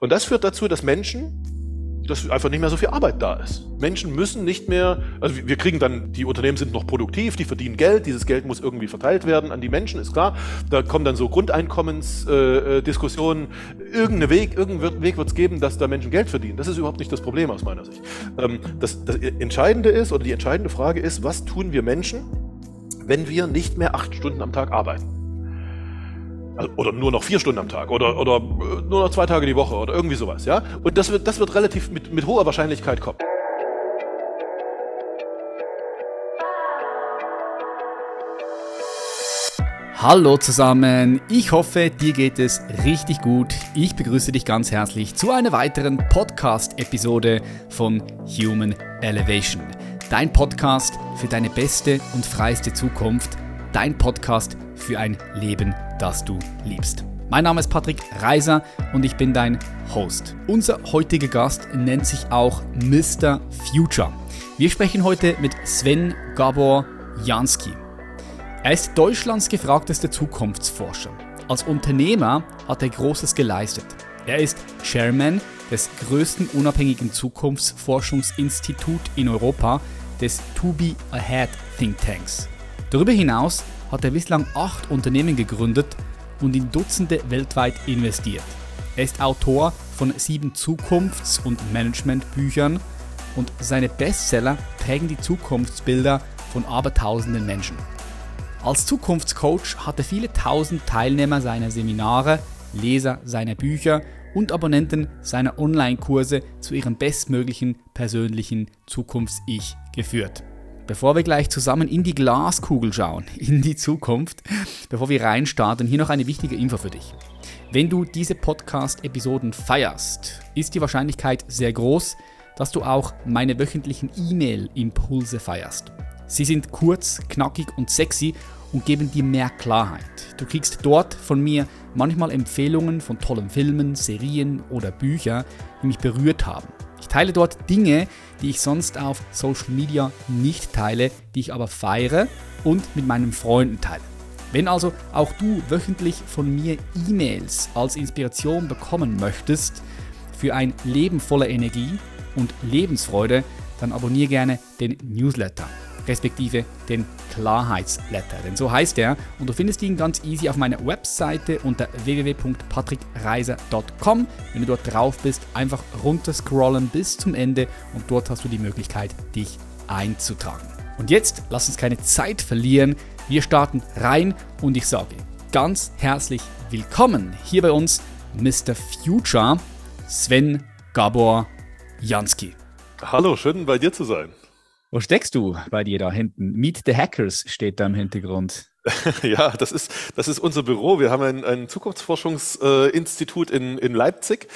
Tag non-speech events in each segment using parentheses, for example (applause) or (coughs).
Und das führt dazu, dass Menschen, dass einfach nicht mehr so viel Arbeit da ist. Menschen müssen nicht mehr, also wir kriegen dann, die Unternehmen sind noch produktiv, die verdienen Geld, dieses Geld muss irgendwie verteilt werden an die Menschen, ist klar. Da kommen dann so Grundeinkommensdiskussionen. Äh, Irgendeinen Weg, irgendeinen Weg wird es geben, dass da Menschen Geld verdienen. Das ist überhaupt nicht das Problem aus meiner Sicht. Ähm, das, das Entscheidende ist, oder die entscheidende Frage ist, was tun wir Menschen, wenn wir nicht mehr acht Stunden am Tag arbeiten? Also, oder nur noch vier Stunden am Tag oder, oder äh, nur noch zwei Tage die Woche oder irgendwie sowas, ja. Und das wird, das wird relativ mit, mit hoher Wahrscheinlichkeit kommen. Hallo zusammen, ich hoffe, dir geht es richtig gut. Ich begrüße dich ganz herzlich zu einer weiteren Podcast-Episode von Human Elevation. Dein Podcast für deine beste und freiste Zukunft. Dein Podcast für ein Leben das du liebst. Mein Name ist Patrick Reiser und ich bin dein Host. Unser heutiger Gast nennt sich auch Mr. Future. Wir sprechen heute mit Sven Gabor Jansky. Er ist Deutschlands gefragtester Zukunftsforscher. Als Unternehmer hat er Großes geleistet. Er ist Chairman des größten unabhängigen Zukunftsforschungsinstituts in Europa, des To Be Ahead Think Tanks. Darüber hinaus hat er bislang acht Unternehmen gegründet und in Dutzende weltweit investiert. Er ist Autor von sieben Zukunfts- und Managementbüchern und seine Bestseller prägen die Zukunftsbilder von abertausenden Menschen. Als Zukunftscoach hat er viele tausend Teilnehmer seiner Seminare, Leser seiner Bücher und Abonnenten seiner Online-Kurse zu ihrem bestmöglichen persönlichen Zukunfts-Ich geführt. Bevor wir gleich zusammen in die Glaskugel schauen, (laughs) in die Zukunft, bevor wir reinstarten, hier noch eine wichtige Info für dich. Wenn du diese Podcast-Episoden feierst, ist die Wahrscheinlichkeit sehr groß, dass du auch meine wöchentlichen E-Mail-Impulse feierst. Sie sind kurz, knackig und sexy und geben dir mehr Klarheit. Du kriegst dort von mir manchmal Empfehlungen von tollen Filmen, Serien oder Büchern, die mich berührt haben. Ich teile dort Dinge, die ich sonst auf Social Media nicht teile, die ich aber feiere und mit meinen Freunden teile. Wenn also auch du wöchentlich von mir E-Mails als Inspiration bekommen möchtest für ein Leben voller Energie und Lebensfreude, dann abonniere gerne den Newsletter respektive den Klarheitsletter. Denn so heißt er und du findest ihn ganz easy auf meiner Webseite unter www.patrickreiser.com. Wenn du dort drauf bist, einfach runterscrollen bis zum Ende und dort hast du die Möglichkeit, dich einzutragen. Und jetzt lass uns keine Zeit verlieren. Wir starten rein und ich sage ganz herzlich willkommen hier bei uns Mr. Future Sven Gabor Jansky. Hallo, schön bei dir zu sein. Wo steckst du bei dir da hinten? Meet the Hackers steht da im Hintergrund. (laughs) Ja, das ist, das ist unser Büro. Wir haben ein, ein Zukunftsforschungsinstitut in, in Leipzig.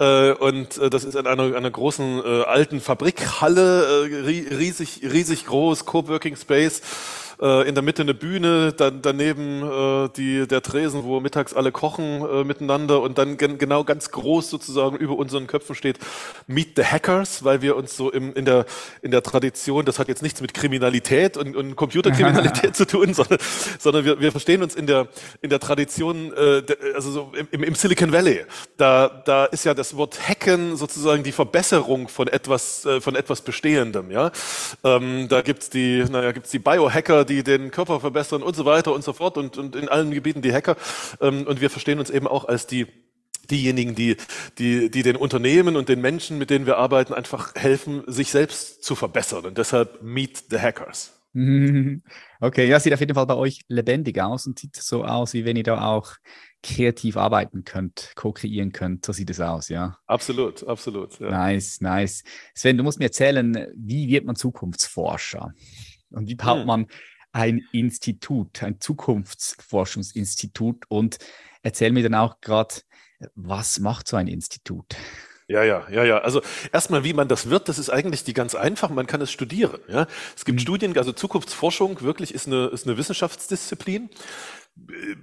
Äh, und äh, das ist in einer, einer großen äh, alten Fabrikhalle, riesig, riesig groß, Coworking Space äh, in der Mitte eine Bühne, dann daneben äh, die, der Tresen, wo mittags alle kochen äh, miteinander und dann gen genau ganz groß sozusagen über unseren Köpfen steht Meet the Hackers, weil wir uns so im, in, der, in der Tradition, das hat jetzt nichts mit Kriminalität und, und Computerkriminalität (laughs) zu tun, sondern, sondern wir, wir verstehen uns in der, in der Tradition, äh, also so im, im Silicon Valley. Da, da ist ja das Wort Hacken sozusagen die Verbesserung von etwas, äh, von etwas Bestehendem. Ja? Ähm, da gibt's die, naja, gibt's die Biohacker, die den Körper verbessern und so weiter und so fort und, und in allen Gebieten die Hacker. Ähm, und wir verstehen uns eben auch als die diejenigen, die, die, die den Unternehmen und den Menschen, mit denen wir arbeiten, einfach helfen, sich selbst zu verbessern. Und deshalb Meet the Hackers. (laughs) Okay, ja, sieht auf jeden Fall bei euch lebendig aus und sieht so aus, wie wenn ihr da auch kreativ arbeiten könnt, co-kreieren könnt. So sieht es aus, ja. Absolut, absolut. Ja. Nice, nice. Sven, du musst mir erzählen, wie wird man Zukunftsforscher? Und wie baut hm. man ein Institut, ein Zukunftsforschungsinstitut und erzähl mir dann auch gerade, was macht so ein Institut? Ja, ja, ja, ja. Also erstmal, wie man das wird, das ist eigentlich die ganz einfach. Man kann es studieren. Ja, es gibt mhm. Studien, also Zukunftsforschung wirklich ist eine ist eine Wissenschaftsdisziplin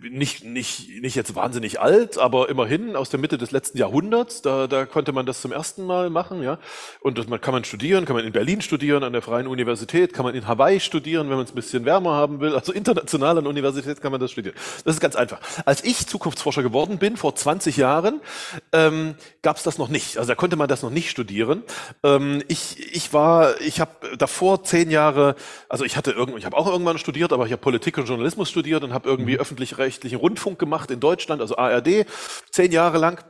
nicht, nicht, nicht jetzt wahnsinnig alt, aber immerhin aus der Mitte des letzten Jahrhunderts. Da, da konnte man das zum ersten Mal machen, ja. Und das man, kann man studieren, kann man in Berlin studieren, an der Freien Universität, kann man in Hawaii studieren, wenn man es ein bisschen wärmer haben will. Also international an Universität kann man das studieren. Das ist ganz einfach. Als ich Zukunftsforscher geworden bin, vor 20 Jahren, ähm, gab es das noch nicht. Also da konnte man das noch nicht studieren. Ähm, ich, ich war, ich habe davor zehn Jahre, also ich hatte irgendwann, ich habe auch irgendwann studiert, aber ich habe Politik und Journalismus studiert und habe irgendwie mhm öffentlich-rechtlichen Rundfunk gemacht in Deutschland, also ARD, zehn Jahre lang.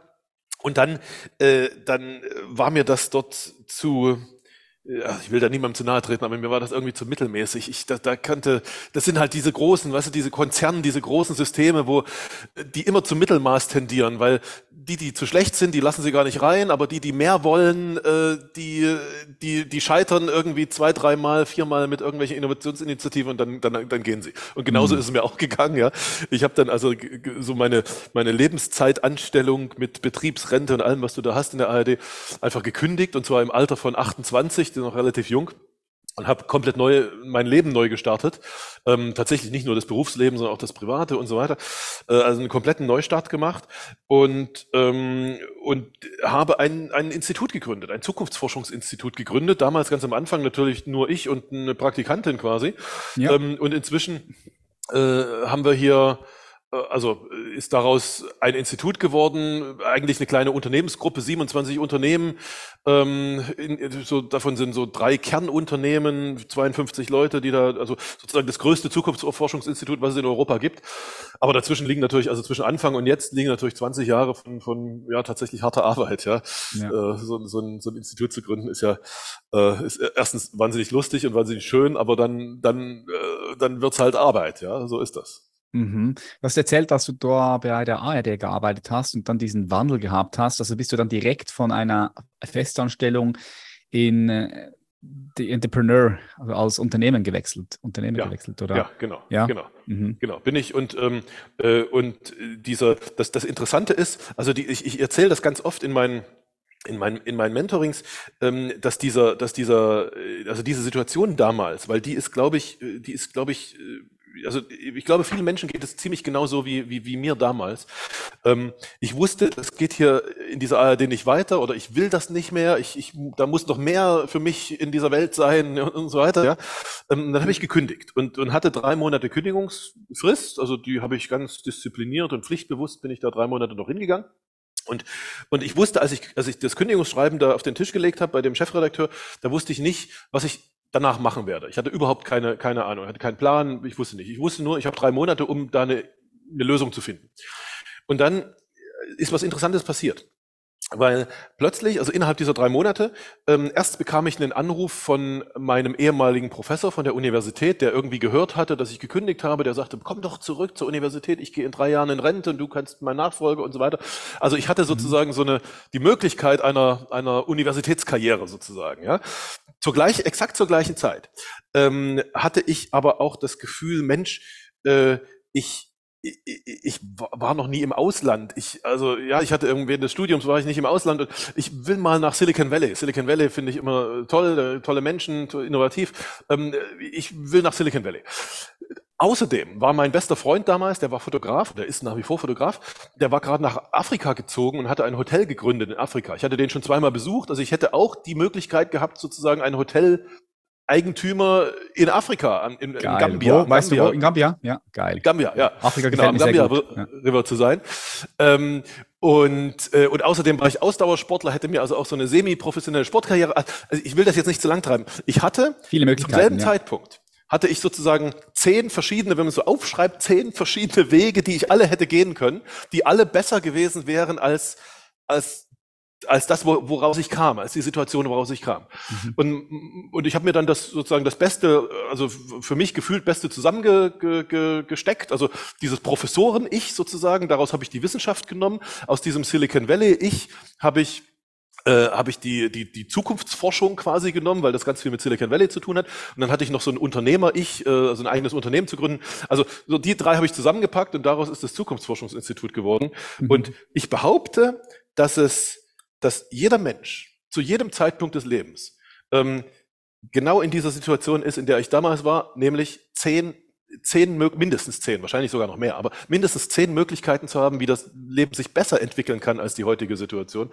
Und dann, äh, dann war mir das dort zu, ja, ich will da niemandem zu nahe treten, aber mir war das irgendwie zu mittelmäßig. Ich, da, da kannte, das sind halt diese großen, weißt du, diese Konzerne, diese großen Systeme, wo die immer zum Mittelmaß tendieren, weil die, die zu schlecht sind, die lassen sie gar nicht rein, aber die, die mehr wollen, äh, die, die, die scheitern irgendwie zwei, dreimal, viermal mit irgendwelchen Innovationsinitiativen und dann, dann, dann gehen sie. Und genauso mhm. ist es mir auch gegangen, ja. Ich habe dann also so meine, meine Lebenszeitanstellung mit Betriebsrente und allem, was du da hast in der ARD, einfach gekündigt und zwar im Alter von 28 noch relativ jung und habe komplett neu mein Leben neu gestartet. Ähm, tatsächlich nicht nur das Berufsleben, sondern auch das Private und so weiter. Äh, also einen kompletten Neustart gemacht und ähm, und habe ein ein Institut gegründet, ein Zukunftsforschungsinstitut gegründet. Damals ganz am Anfang natürlich nur ich und eine Praktikantin quasi. Ja. Ähm, und inzwischen äh, haben wir hier also äh, ist daraus ein Institut geworden, eigentlich eine kleine Unternehmensgruppe, 27 Unternehmen, ähm, in, so, davon sind so drei Kernunternehmen, 52 Leute, die da, also sozusagen das größte Zukunftsforschungsinstitut, was es in Europa gibt. Aber dazwischen liegen natürlich, also zwischen Anfang und jetzt liegen natürlich 20 Jahre von, von ja tatsächlich harter Arbeit. Ja, ja. Äh, so, so, ein, so ein Institut zu gründen ist ja äh, ist erstens wahnsinnig lustig und wahnsinnig schön, aber dann dann äh, dann wird's halt Arbeit. Ja, so ist das. Mhm. Du hast erzählt, dass du da bei der ARD gearbeitet hast und dann diesen Wandel gehabt hast. Also bist du dann direkt von einer Festanstellung in äh, die Entrepreneur, also als Unternehmen gewechselt, Unternehmen ja. gewechselt, oder? Ja, genau, ja? genau, mhm. genau. Bin ich und ähm, äh, und dieser, das, das Interessante ist, also die, ich, ich erzähle das ganz oft in meinen in meinen, in meinen Mentorings, ähm, dass dieser, dass dieser, äh, also diese Situation damals, weil die ist, glaube ich, äh, die ist, glaube ich, also ich glaube, vielen Menschen geht es ziemlich genauso wie, wie, wie mir damals. Ähm, ich wusste, es geht hier in dieser ARD nicht weiter oder ich will das nicht mehr, ich, ich, da muss noch mehr für mich in dieser Welt sein und, (laughs) und so weiter. Ja. Ähm, dann habe ich gekündigt und, und hatte drei Monate Kündigungsfrist, also die habe ich ganz diszipliniert und pflichtbewusst bin ich da drei Monate noch hingegangen. Und, und ich wusste, als ich, als ich das Kündigungsschreiben da auf den Tisch gelegt habe bei dem Chefredakteur, da wusste ich nicht, was ich danach machen werde. Ich hatte überhaupt keine, keine Ahnung, hatte keinen Plan, ich wusste nicht. Ich wusste nur, ich habe drei Monate, um da eine, eine Lösung zu finden. Und dann ist was Interessantes passiert. Weil plötzlich, also innerhalb dieser drei Monate, ähm, erst bekam ich einen Anruf von meinem ehemaligen Professor von der Universität, der irgendwie gehört hatte, dass ich gekündigt habe. Der sagte, komm doch zurück zur Universität, ich gehe in drei Jahren in Rente und du kannst mein Nachfolger und so weiter. Also ich hatte mhm. sozusagen so eine die Möglichkeit einer einer Universitätskarriere sozusagen. Ja, zur gleich, exakt zur gleichen Zeit ähm, hatte ich aber auch das Gefühl, Mensch, äh, ich ich war noch nie im Ausland. Ich, also ja, ich hatte irgendwie des Studiums war ich nicht im Ausland und ich will mal nach Silicon Valley. Silicon Valley finde ich immer toll, tolle Menschen, innovativ. Ähm, ich will nach Silicon Valley. Außerdem war mein bester Freund damals, der war Fotograf, der ist nach wie vor Fotograf, der war gerade nach Afrika gezogen und hatte ein Hotel gegründet in Afrika. Ich hatte den schon zweimal besucht, also ich hätte auch die Möglichkeit gehabt, sozusagen ein Hotel Eigentümer in Afrika, in, in Gambia. Wo, weißt Gambia. du wo? In Gambia? Ja, geil. Gambia, ja. Afrika genau, am Gambia River zu sein. Ähm, und, äh, und außerdem war ich Ausdauersportler, hätte mir also auch so eine semi-professionelle Sportkarriere. Also ich will das jetzt nicht zu lang treiben. Ich hatte Viele Möglichkeiten, zum selben ja. Zeitpunkt hatte ich sozusagen zehn verschiedene, wenn man so aufschreibt, zehn verschiedene Wege, die ich alle hätte gehen können, die alle besser gewesen wären als als als das, woraus ich kam, als die Situation, woraus ich kam. Mhm. Und, und ich habe mir dann das sozusagen das Beste, also für mich gefühlt Beste zusammengesteckt. Also dieses Professoren-Ich sozusagen, daraus habe ich die Wissenschaft genommen. Aus diesem Silicon Valley-Ich habe ich äh, habe ich die, die, die Zukunftsforschung quasi genommen, weil das ganz viel mit Silicon Valley zu tun hat. Und dann hatte ich noch so ein Unternehmer-Ich, äh, also ein eigenes Unternehmen zu gründen. Also so die drei habe ich zusammengepackt und daraus ist das Zukunftsforschungsinstitut geworden. Mhm. Und ich behaupte, dass es dass jeder Mensch zu jedem Zeitpunkt des Lebens ähm, genau in dieser Situation ist, in der ich damals war, nämlich zehn zehn, mindestens zehn, wahrscheinlich sogar noch mehr, aber mindestens zehn Möglichkeiten zu haben, wie das Leben sich besser entwickeln kann als die heutige Situation.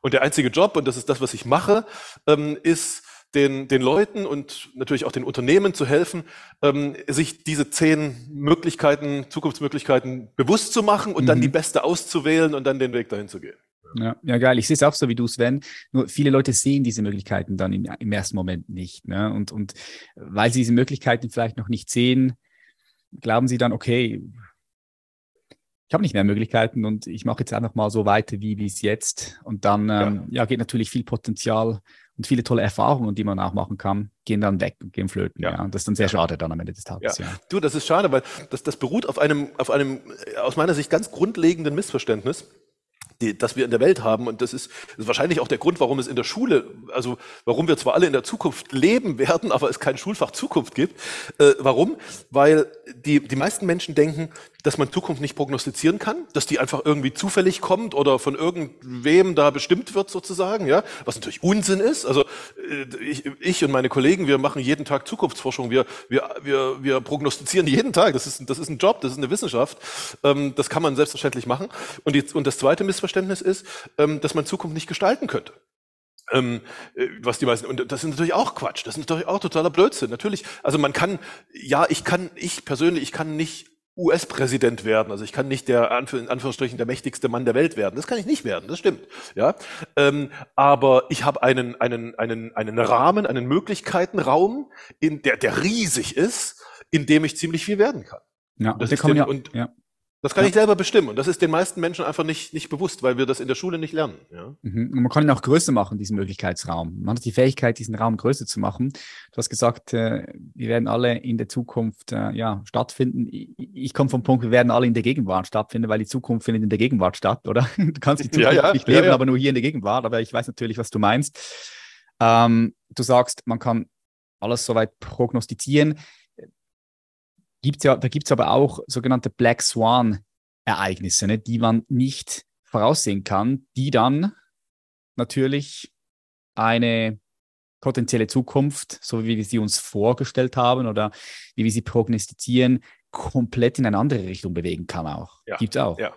Und der einzige Job, und das ist das, was ich mache, ähm, ist, den, den Leuten und natürlich auch den Unternehmen zu helfen, ähm, sich diese zehn Möglichkeiten, Zukunftsmöglichkeiten bewusst zu machen und mhm. dann die beste auszuwählen und dann den Weg dahin zu gehen. Ja, ja, geil. Ich sehe es auch so wie du, Sven. Nur viele Leute sehen diese Möglichkeiten dann im, im ersten Moment nicht. Ne? Und, und weil sie diese Möglichkeiten vielleicht noch nicht sehen, glauben sie dann, okay, ich habe nicht mehr Möglichkeiten und ich mache jetzt einfach mal so weiter wie es jetzt. Und dann ähm, ja. ja. geht natürlich viel Potenzial und viele tolle Erfahrungen, die man auch machen kann, gehen dann weg und gehen flöten. Ja. ja. Und das ist dann sehr schade dann am Ende des Tages. Ja. Du, das ist schade, weil das, das beruht auf einem, auf einem aus meiner Sicht ganz grundlegenden Missverständnis die, das wir in der Welt haben. Und das ist, ist, wahrscheinlich auch der Grund, warum es in der Schule, also warum wir zwar alle in der Zukunft leben werden, (laughs) aber es kein Schulfach Zukunft gibt. Äh, warum? Weil die, die meisten Menschen denken, dass man Zukunft nicht prognostizieren kann, dass die einfach irgendwie zufällig kommt oder von irgendwem da bestimmt wird sozusagen, ja, was natürlich Unsinn ist. Also äh, ich, ich und meine Kollegen, wir machen jeden Tag Zukunftsforschung, wir, wir, wir, wir prognostizieren jeden Tag, das ist, das ist ein Job, das ist eine Wissenschaft, ähm, das kann man selbstverständlich machen. Und, die, und das zweite Missverständnis ist, ähm, dass man Zukunft nicht gestalten könnte. Ähm, äh, was die meisten, und das ist natürlich auch Quatsch, das ist natürlich auch totaler Blödsinn. Natürlich, also man kann, ja, ich kann, ich persönlich, ich kann nicht US-Präsident werden. Also ich kann nicht der, in Anführungsstrichen, der mächtigste Mann der Welt werden. Das kann ich nicht werden, das stimmt. Ja, ähm, aber ich habe einen, einen, einen, einen Rahmen, einen Möglichkeitenraum, in der, der riesig ist, in dem ich ziemlich viel werden kann. Ja, das ist den, ja, und, ja. Das kann ja. ich selber bestimmen. Und das ist den meisten Menschen einfach nicht, nicht bewusst, weil wir das in der Schule nicht lernen. Ja? Mhm. Und man kann ihn auch größer machen, diesen Möglichkeitsraum. Man hat die Fähigkeit, diesen Raum größer zu machen. Du hast gesagt, äh, wir werden alle in der Zukunft äh, ja, stattfinden. Ich, ich komme vom Punkt, wir werden alle in der Gegenwart stattfinden, weil die Zukunft findet in der Gegenwart statt, oder? (laughs) Du kannst die Zukunft (laughs) ja, nicht leben, aber nur hier in der Gegenwart. Aber ich weiß natürlich, was du meinst. Ähm, du sagst, man kann alles soweit prognostizieren gibt's ja, da gibt es aber auch sogenannte Black Swan-Ereignisse, ne, die man nicht voraussehen kann, die dann natürlich eine potenzielle Zukunft, so wie wir sie uns vorgestellt haben oder wie wir sie prognostizieren, komplett in eine andere Richtung bewegen kann auch. Ja, Gibt es auch. Ja.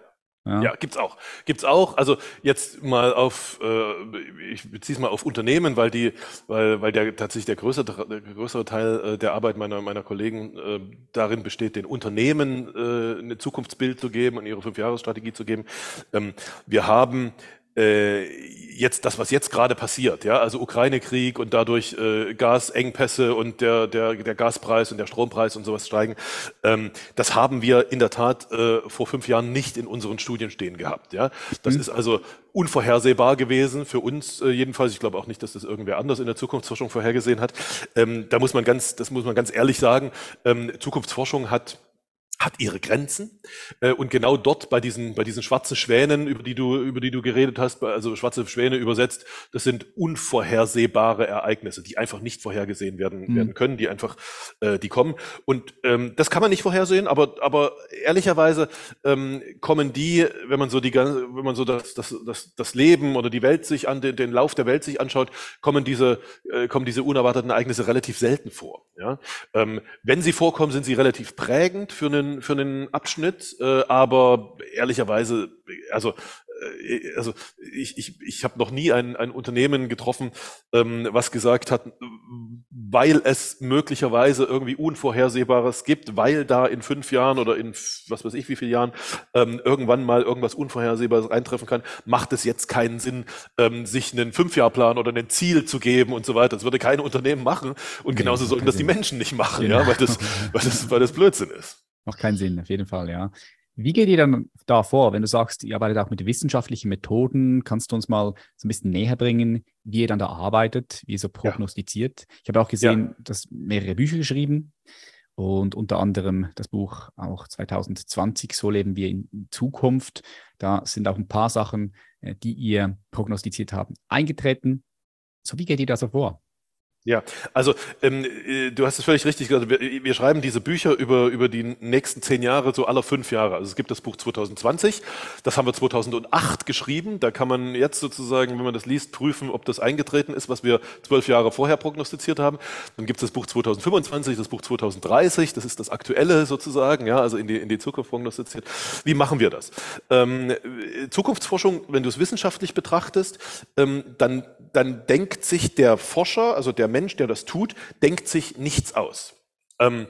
Ja. ja, gibt's auch. Gibt's auch. Also jetzt mal auf, äh, ich beziehe es mal auf Unternehmen, weil die, weil, weil der tatsächlich der größere, der größere Teil äh, der Arbeit meiner meiner Kollegen äh, darin besteht, den Unternehmen äh, eine Zukunftsbild zu geben und ihre Fünfjahresstrategie zu geben. Ähm, wir haben jetzt das, was jetzt gerade passiert, ja, also Ukraine-Krieg und dadurch äh, Gasengpässe und der, der, der Gaspreis und der Strompreis und sowas steigen, ähm, das haben wir in der Tat äh, vor fünf Jahren nicht in unseren Studien stehen gehabt. Ja, das mhm. ist also unvorhersehbar gewesen für uns äh, jedenfalls. Ich glaube auch nicht, dass das irgendwer anders in der Zukunftsforschung vorhergesehen hat. Ähm, da muss man ganz, das muss man ganz ehrlich sagen. Ähm, Zukunftsforschung hat hat ihre Grenzen. Äh, und genau dort bei diesen, bei diesen schwarzen Schwänen, über die du, über die du geredet hast, also schwarze Schwäne übersetzt, das sind unvorhersehbare Ereignisse, die einfach nicht vorhergesehen werden, mhm. werden können, die einfach, äh, die kommen. Und ähm, das kann man nicht vorhersehen, aber, aber ehrlicherweise ähm, kommen die, wenn man so die, wenn man so das, das, das, das Leben oder die Welt sich an, den, den Lauf der Welt sich anschaut, kommen diese, äh, kommen diese unerwarteten Ereignisse relativ selten vor. Ja? Ähm, wenn sie vorkommen, sind sie relativ prägend für einen einen, für einen Abschnitt, äh, aber ehrlicherweise, also äh, also ich, ich, ich habe noch nie ein, ein Unternehmen getroffen, ähm, was gesagt hat, weil es möglicherweise irgendwie Unvorhersehbares gibt, weil da in fünf Jahren oder in was weiß ich wie viele Jahren ähm, irgendwann mal irgendwas Unvorhersehbares eintreffen kann, macht es jetzt keinen Sinn, ähm, sich einen Fünfjahrplan oder ein Ziel zu geben und so weiter. Das würde kein Unternehmen machen und genauso sollten das die Menschen nicht machen, ja, ja weil, das, weil, das, weil das Blödsinn ist. Macht keinen Sinn, auf jeden Fall, ja. Wie geht ihr dann da vor, wenn du sagst, ihr arbeitet auch mit wissenschaftlichen Methoden? Kannst du uns mal so ein bisschen näher bringen, wie ihr dann da arbeitet, wie ihr so prognostiziert? Ja. Ich habe auch gesehen, ja. dass mehrere Bücher geschrieben und unter anderem das Buch auch 2020, So leben wir in Zukunft. Da sind auch ein paar Sachen, äh, die ihr prognostiziert habt, eingetreten. So, wie geht ihr da so vor? Ja, also ähm, äh, du hast es völlig richtig gesagt. Wir, wir, schreiben diese Bücher über, über die nächsten zehn Jahre, so aller fünf Jahre. Also es gibt das Buch 2020, das haben wir 2008 geschrieben. Da kann man jetzt sozusagen, wenn man das liest, prüfen, ob das eingetreten ist, was wir zwölf Jahre vorher prognostiziert haben. Dann gibt es das Buch 2025, das Buch 2030, das ist das aktuelle sozusagen, ja, also in die, in die Zukunft prognostiziert. Wie machen wir das? Ähm, Zukunftsforschung, wenn du es wissenschaftlich betrachtest, ähm, dann, dann denkt sich der Forscher, also der Mensch, der das tut, denkt sich nichts aus. Ähm,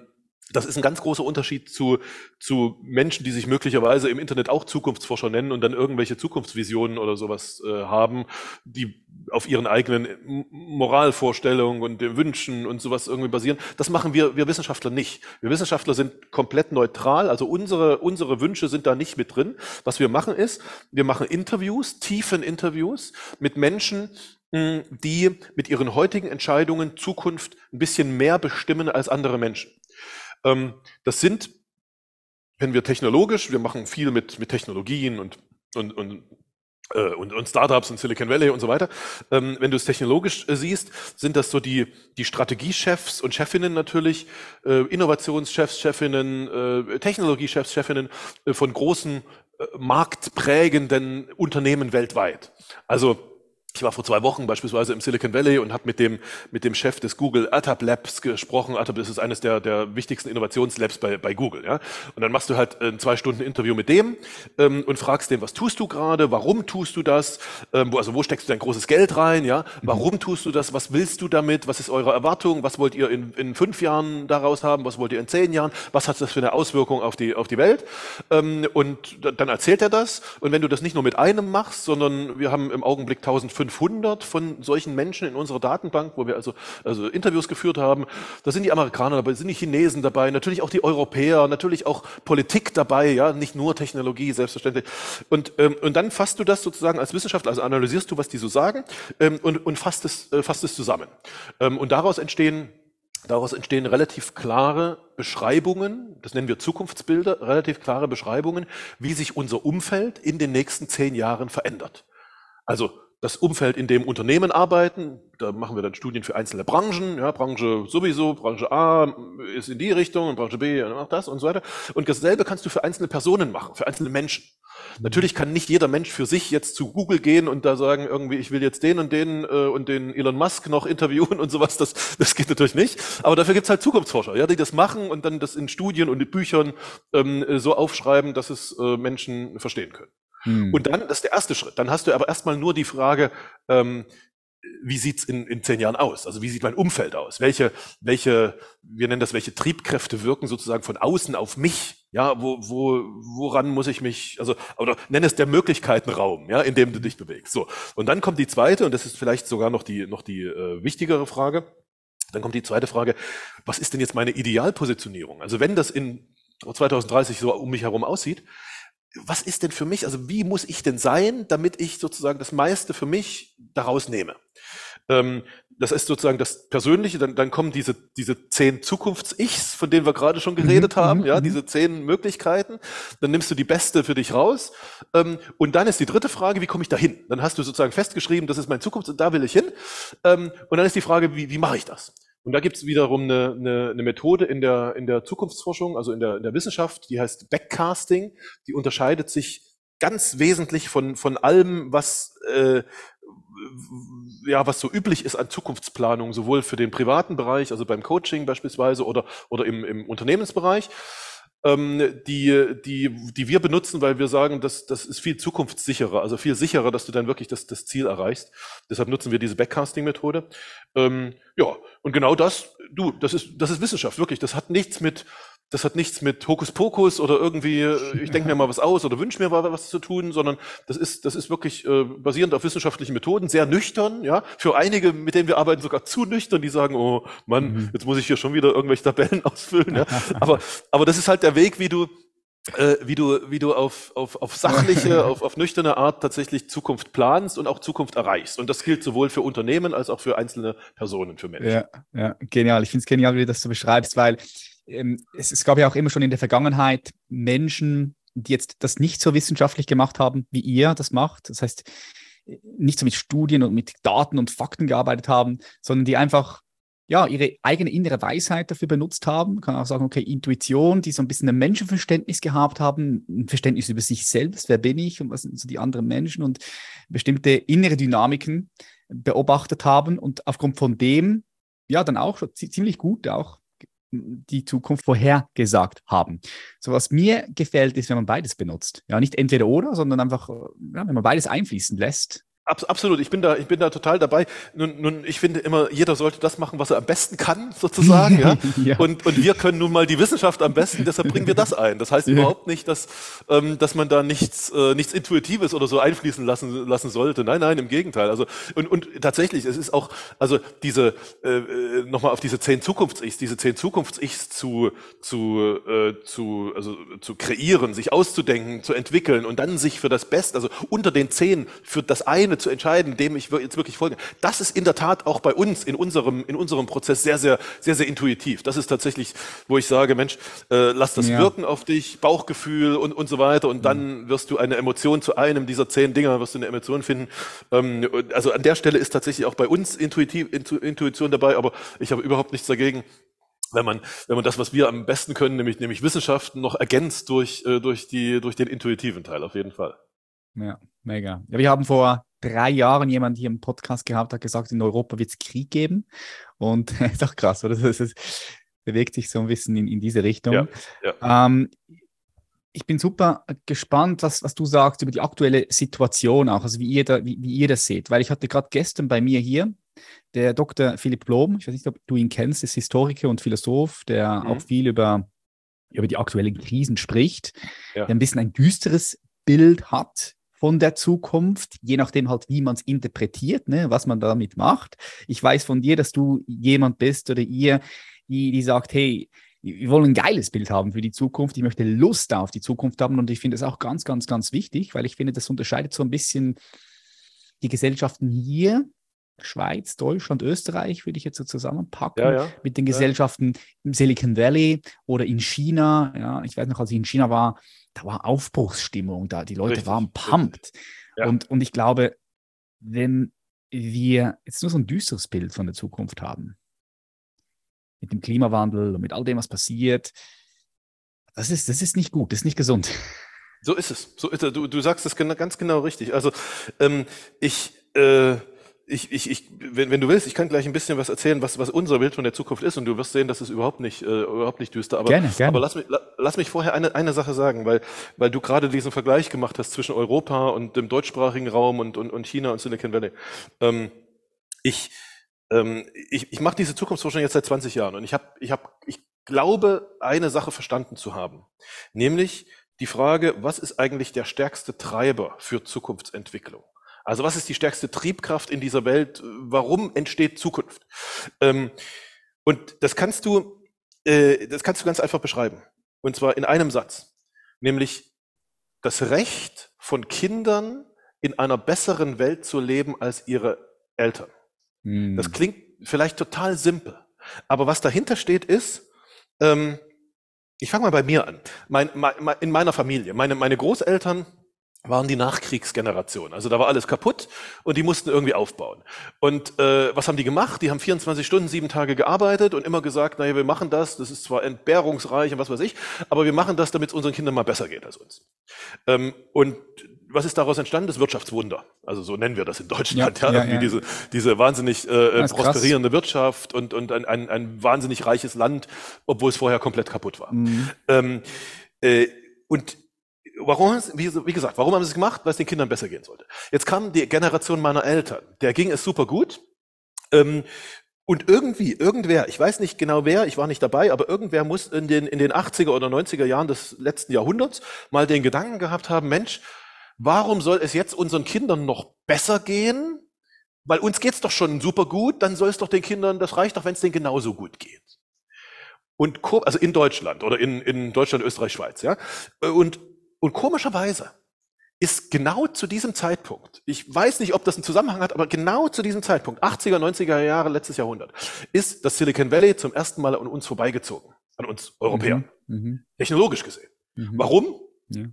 das ist ein ganz großer Unterschied zu, zu Menschen, die sich möglicherweise im Internet auch Zukunftsforscher nennen und dann irgendwelche Zukunftsvisionen oder sowas äh, haben, die auf ihren eigenen Moralvorstellungen und den Wünschen und sowas irgendwie basieren. Das machen wir, wir Wissenschaftler nicht. Wir Wissenschaftler sind komplett neutral, also unsere, unsere Wünsche sind da nicht mit drin. Was wir machen ist, wir machen Interviews, tiefen Interviews mit Menschen, die mit ihren heutigen Entscheidungen Zukunft ein bisschen mehr bestimmen als andere Menschen. Ähm, das sind, wenn wir technologisch, wir machen viel mit, mit Technologien und, und, und äh, und, und Startups und Silicon Valley und so weiter. Ähm, wenn du es technologisch äh, siehst, sind das so die, die Strategiechefs und Chefinnen natürlich, äh, Innovationschefs, Chefinnen, Technologiechefs, Chefinnen von großen marktprägenden Unternehmen weltweit. Also ich war vor zwei Wochen beispielsweise im Silicon Valley und habe mit dem, mit dem Chef des Google ATAP Labs gesprochen. ATAP ist eines der, der wichtigsten Innovationslabs bei, bei Google. Ja? Und dann machst du halt ein zwei Stunden Interview mit dem ähm, und fragst dem, was tust du gerade, warum tust du das, ähm, wo, also wo steckst du dein großes Geld rein, ja? warum tust du das, was willst du damit, was ist eure Erwartung, was wollt ihr in, in fünf Jahren daraus haben, was wollt ihr in zehn Jahren, was hat das für eine Auswirkung auf die, auf die Welt. Ähm, und dann erzählt er das und wenn du das nicht nur mit einem machst, sondern wir haben im Augenblick 1500 500 von solchen Menschen in unserer Datenbank, wo wir also, also Interviews geführt haben. Da sind die Amerikaner dabei, sind die Chinesen dabei, natürlich auch die Europäer, natürlich auch Politik dabei, ja, nicht nur Technologie, selbstverständlich. Und, ähm, und dann fasst du das sozusagen als Wissenschaftler, also analysierst du, was die so sagen ähm, und, und fasst, es, äh, fasst es zusammen. Ähm, und daraus entstehen Daraus entstehen relativ klare Beschreibungen, das nennen wir Zukunftsbilder, relativ klare Beschreibungen, wie sich unser Umfeld in den nächsten zehn Jahren verändert. Also das Umfeld, in dem Unternehmen arbeiten. Da machen wir dann Studien für einzelne Branchen. Ja, Branche sowieso, Branche A ist in die Richtung und Branche B macht das und so weiter. Und dasselbe kannst du für einzelne Personen machen, für einzelne Menschen. Natürlich kann nicht jeder Mensch für sich jetzt zu Google gehen und da sagen, irgendwie, ich will jetzt den und den äh, und den Elon Musk noch interviewen und sowas. Das, das geht natürlich nicht. Aber dafür gibt's halt Zukunftsforscher, ja, die das machen und dann das in Studien und in Büchern ähm, so aufschreiben, dass es äh, Menschen verstehen können. Hm. Und dann, das ist der erste Schritt. Dann hast du aber erstmal nur die Frage, ähm, wie sieht's in, in zehn Jahren aus? Also wie sieht mein Umfeld aus? Welche, welche, wir nennen das, welche Triebkräfte wirken sozusagen von außen auf mich? Ja, wo, wo, woran muss ich mich, also, oder nenn es der Möglichkeitenraum, ja, in dem du dich bewegst. So. Und dann kommt die zweite, und das ist vielleicht sogar noch die, noch die äh, wichtigere Frage. Dann kommt die zweite Frage, was ist denn jetzt meine Idealpositionierung? Also wenn das in 2030 so um mich herum aussieht, was ist denn für mich, also wie muss ich denn sein, damit ich sozusagen das meiste für mich daraus nehme? Ähm, das ist sozusagen das Persönliche, dann, dann kommen diese, diese zehn Zukunfts-Ichs, von denen wir gerade schon geredet mhm, haben, mhm, ja, mhm. diese zehn Möglichkeiten. Dann nimmst du die beste für dich raus. Ähm, und dann ist die dritte Frage, wie komme ich da hin? Dann hast du sozusagen festgeschrieben, das ist mein Zukunft und da will ich hin. Ähm, und dann ist die Frage, wie, wie mache ich das? Und da gibt es wiederum eine, eine, eine Methode in der, in der Zukunftsforschung, also in der, in der Wissenschaft, die heißt Backcasting. Die unterscheidet sich ganz wesentlich von, von allem, was, äh, ja, was so üblich ist an Zukunftsplanung, sowohl für den privaten Bereich, also beim Coaching beispielsweise oder, oder im, im Unternehmensbereich ähm, die, die, die wir benutzen, weil wir sagen, das, das ist viel zukunftssicherer, also viel sicherer, dass du dann wirklich das, das Ziel erreichst. Deshalb nutzen wir diese Backcasting-Methode. Ähm, ja, und genau das, du, das ist, das ist Wissenschaft, wirklich. Das hat nichts mit, das hat nichts mit Hokuspokus oder irgendwie, äh, ich denke (laughs) mir mal was aus oder wünsche mir mal was zu tun, sondern das ist, das ist wirklich äh, basierend auf wissenschaftlichen Methoden, sehr nüchtern, ja. Für einige, mit denen wir arbeiten, sogar zu nüchtern, die sagen, oh Mann, mhm. jetzt muss ich hier schon wieder irgendwelche Tabellen (laughs) ausfüllen. Ja. Aber, aber das ist halt der Weg, wie du, äh, wie du, wie du auf, auf, auf sachliche, (laughs) auf, auf nüchterne Art tatsächlich Zukunft planst und auch Zukunft erreichst. Und das gilt sowohl für Unternehmen als auch für einzelne Personen, für Menschen. Ja, ja genial. Ich finde es genial, wie du das so beschreibst, weil ähm, es, es gab ja auch immer schon in der Vergangenheit Menschen, die jetzt das nicht so wissenschaftlich gemacht haben, wie ihr das macht. Das heißt, nicht so mit Studien und mit Daten und Fakten gearbeitet haben, sondern die einfach ja, ihre eigene innere Weisheit dafür benutzt haben. Man kann auch sagen, okay, Intuition, die so ein bisschen ein Menschenverständnis gehabt haben, ein Verständnis über sich selbst, wer bin ich und was sind so die anderen Menschen und bestimmte innere Dynamiken beobachtet haben und aufgrund von dem, ja, dann auch ziemlich gut auch die Zukunft vorhergesagt haben. So was mir gefällt, ist, wenn man beides benutzt. Ja, nicht entweder oder, sondern einfach, ja, wenn man beides einfließen lässt, Absolut, ich bin da, ich bin da total dabei. Nun, nun, ich finde immer, jeder sollte das machen, was er am besten kann, sozusagen. (laughs) ja? ja. Und, und wir können nun mal die Wissenschaft am besten, deshalb bringen wir das ein. Das heißt ja. überhaupt nicht, dass, ähm, dass man da nichts, äh, nichts Intuitives oder so einfließen lassen, lassen sollte. Nein, nein, im Gegenteil. Also und, und tatsächlich, es ist auch, also diese äh, äh nochmal auf diese zehn Zukunfts-Ichs, diese zehn Zukunfts-Ichs zu, zu, äh, zu, also zu kreieren, sich auszudenken, zu entwickeln und dann sich für das Beste, also unter den zehn für das eine zu entscheiden, dem ich jetzt wirklich folge. Das ist in der Tat auch bei uns in unserem, in unserem Prozess sehr, sehr, sehr, sehr intuitiv. Das ist tatsächlich, wo ich sage, Mensch, äh, lass das ja. wirken auf dich, Bauchgefühl und, und so weiter und dann mhm. wirst du eine Emotion zu einem dieser zehn Dinger, wirst du eine Emotion finden. Ähm, also an der Stelle ist tatsächlich auch bei uns intuitiv, Intu, Intuition dabei, aber ich habe überhaupt nichts dagegen, wenn man, wenn man das, was wir am besten können, nämlich, nämlich Wissenschaften, noch ergänzt durch, äh, durch, die, durch den intuitiven Teil, auf jeden Fall. Ja, mega. Ja, wir haben vor drei Jahren jemand hier im Podcast gehabt, hat gesagt, in Europa wird es Krieg geben. Und (laughs) ist auch krass, oder? Das, das, bewegt sich so ein bisschen in, in diese Richtung. Ja, ja. Ähm, ich bin super gespannt, was, was du sagst über die aktuelle Situation auch, also wie ihr, da, wie, wie ihr das seht. Weil ich hatte gerade gestern bei mir hier der Dr. Philipp Blom, ich weiß nicht, ob du ihn kennst, ist Historiker und Philosoph, der mhm. auch viel über, über die aktuellen Krisen spricht, ja. der ein bisschen ein düsteres Bild hat von der Zukunft, je nachdem halt, wie man es interpretiert, ne, was man damit macht. Ich weiß von dir, dass du jemand bist oder ihr, die, die sagt, hey, wir wollen ein geiles Bild haben für die Zukunft. Ich möchte Lust auf die Zukunft haben und ich finde es auch ganz, ganz, ganz wichtig, weil ich finde, das unterscheidet so ein bisschen die Gesellschaften hier, Schweiz, Deutschland, Österreich, würde ich jetzt so zusammenpacken, ja, ja. mit den Gesellschaften ja. im Silicon Valley oder in China. Ja, ich weiß noch, als ich in China war, da war Aufbruchsstimmung da. Die Leute richtig, waren pumped. Ja. Und, und ich glaube, wenn wir jetzt nur so ein düsteres Bild von der Zukunft haben, mit dem Klimawandel und mit all dem, was passiert, das ist, das ist nicht gut, das ist nicht gesund. So ist es. So ist es. Du, du sagst es ganz genau richtig. Also ähm, ich äh, ich, ich, ich, wenn, wenn du willst, ich kann gleich ein bisschen was erzählen, was, was unser Bild von der Zukunft ist, und du wirst sehen, dass es überhaupt nicht, äh, überhaupt nicht düster. Aber, gerne, gerne. aber lass, mich, lass mich vorher eine, eine Sache sagen, weil, weil du gerade diesen Vergleich gemacht hast zwischen Europa und dem deutschsprachigen Raum und, und, und China und Silicon Valley. Ähm, ich, ähm, ich, ich mache diese Zukunftsforschung jetzt seit 20 Jahren und ich habe, ich hab, ich glaube, eine Sache verstanden zu haben, nämlich die Frage, was ist eigentlich der stärkste Treiber für Zukunftsentwicklung? Also was ist die stärkste Triebkraft in dieser Welt? Warum entsteht Zukunft? Ähm, und das kannst du, äh, das kannst du ganz einfach beschreiben. Und zwar in einem Satz. Nämlich das Recht von Kindern in einer besseren Welt zu leben als ihre Eltern. Hm. Das klingt vielleicht total simpel. Aber was dahinter steht ist, ähm, ich fange mal bei mir an. Mein, mein, in meiner Familie, meine, meine Großeltern waren die Nachkriegsgeneration. Also da war alles kaputt und die mussten irgendwie aufbauen. Und äh, was haben die gemacht? Die haben 24 Stunden, sieben Tage gearbeitet und immer gesagt, naja, wir machen das, das ist zwar entbehrungsreich und was weiß ich, aber wir machen das, damit es unseren Kindern mal besser geht als uns. Ähm, und was ist daraus entstanden? Das Wirtschaftswunder. Also so nennen wir das in Deutschland. Ja, ja, ja, ja. Diese, diese wahnsinnig äh, prosperierende krass. Wirtschaft und, und ein, ein, ein wahnsinnig reiches Land, obwohl es vorher komplett kaputt war. Mhm. Ähm, äh, und Warum, wie, gesagt, warum haben sie es gemacht? Weil es den Kindern besser gehen sollte. Jetzt kam die Generation meiner Eltern. Der ging es super gut. Ähm, und irgendwie, irgendwer, ich weiß nicht genau wer, ich war nicht dabei, aber irgendwer muss in den, in den 80er oder 90er Jahren des letzten Jahrhunderts mal den Gedanken gehabt haben, Mensch, warum soll es jetzt unseren Kindern noch besser gehen? Weil uns geht's doch schon super gut, dann soll es doch den Kindern, das reicht doch, wenn es denen genauso gut geht. Und also in Deutschland oder in, in Deutschland, Österreich, Schweiz, ja. Und und komischerweise ist genau zu diesem Zeitpunkt, ich weiß nicht, ob das einen Zusammenhang hat, aber genau zu diesem Zeitpunkt, 80er, 90er Jahre, letztes Jahrhundert, ist das Silicon Valley zum ersten Mal an uns vorbeigezogen, an uns Europäern, mhm. mhm. technologisch gesehen. Mhm. Warum? Ja.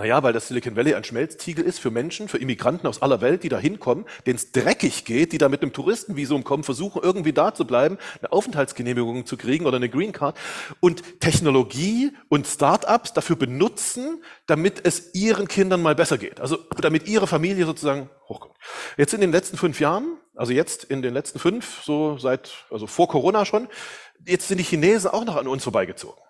Naja, weil das Silicon Valley ein Schmelztiegel ist für Menschen, für Immigranten aus aller Welt, die da hinkommen, denen es dreckig geht, die da mit einem Touristenvisum kommen, versuchen irgendwie da zu bleiben, eine Aufenthaltsgenehmigung zu kriegen oder eine Green Card und Technologie und Start-ups dafür benutzen, damit es ihren Kindern mal besser geht. Also damit ihre Familie sozusagen hochkommt. Jetzt in den letzten fünf Jahren, also jetzt in den letzten fünf, so seit, also vor Corona schon, jetzt sind die Chinesen auch noch an uns vorbeigezogen.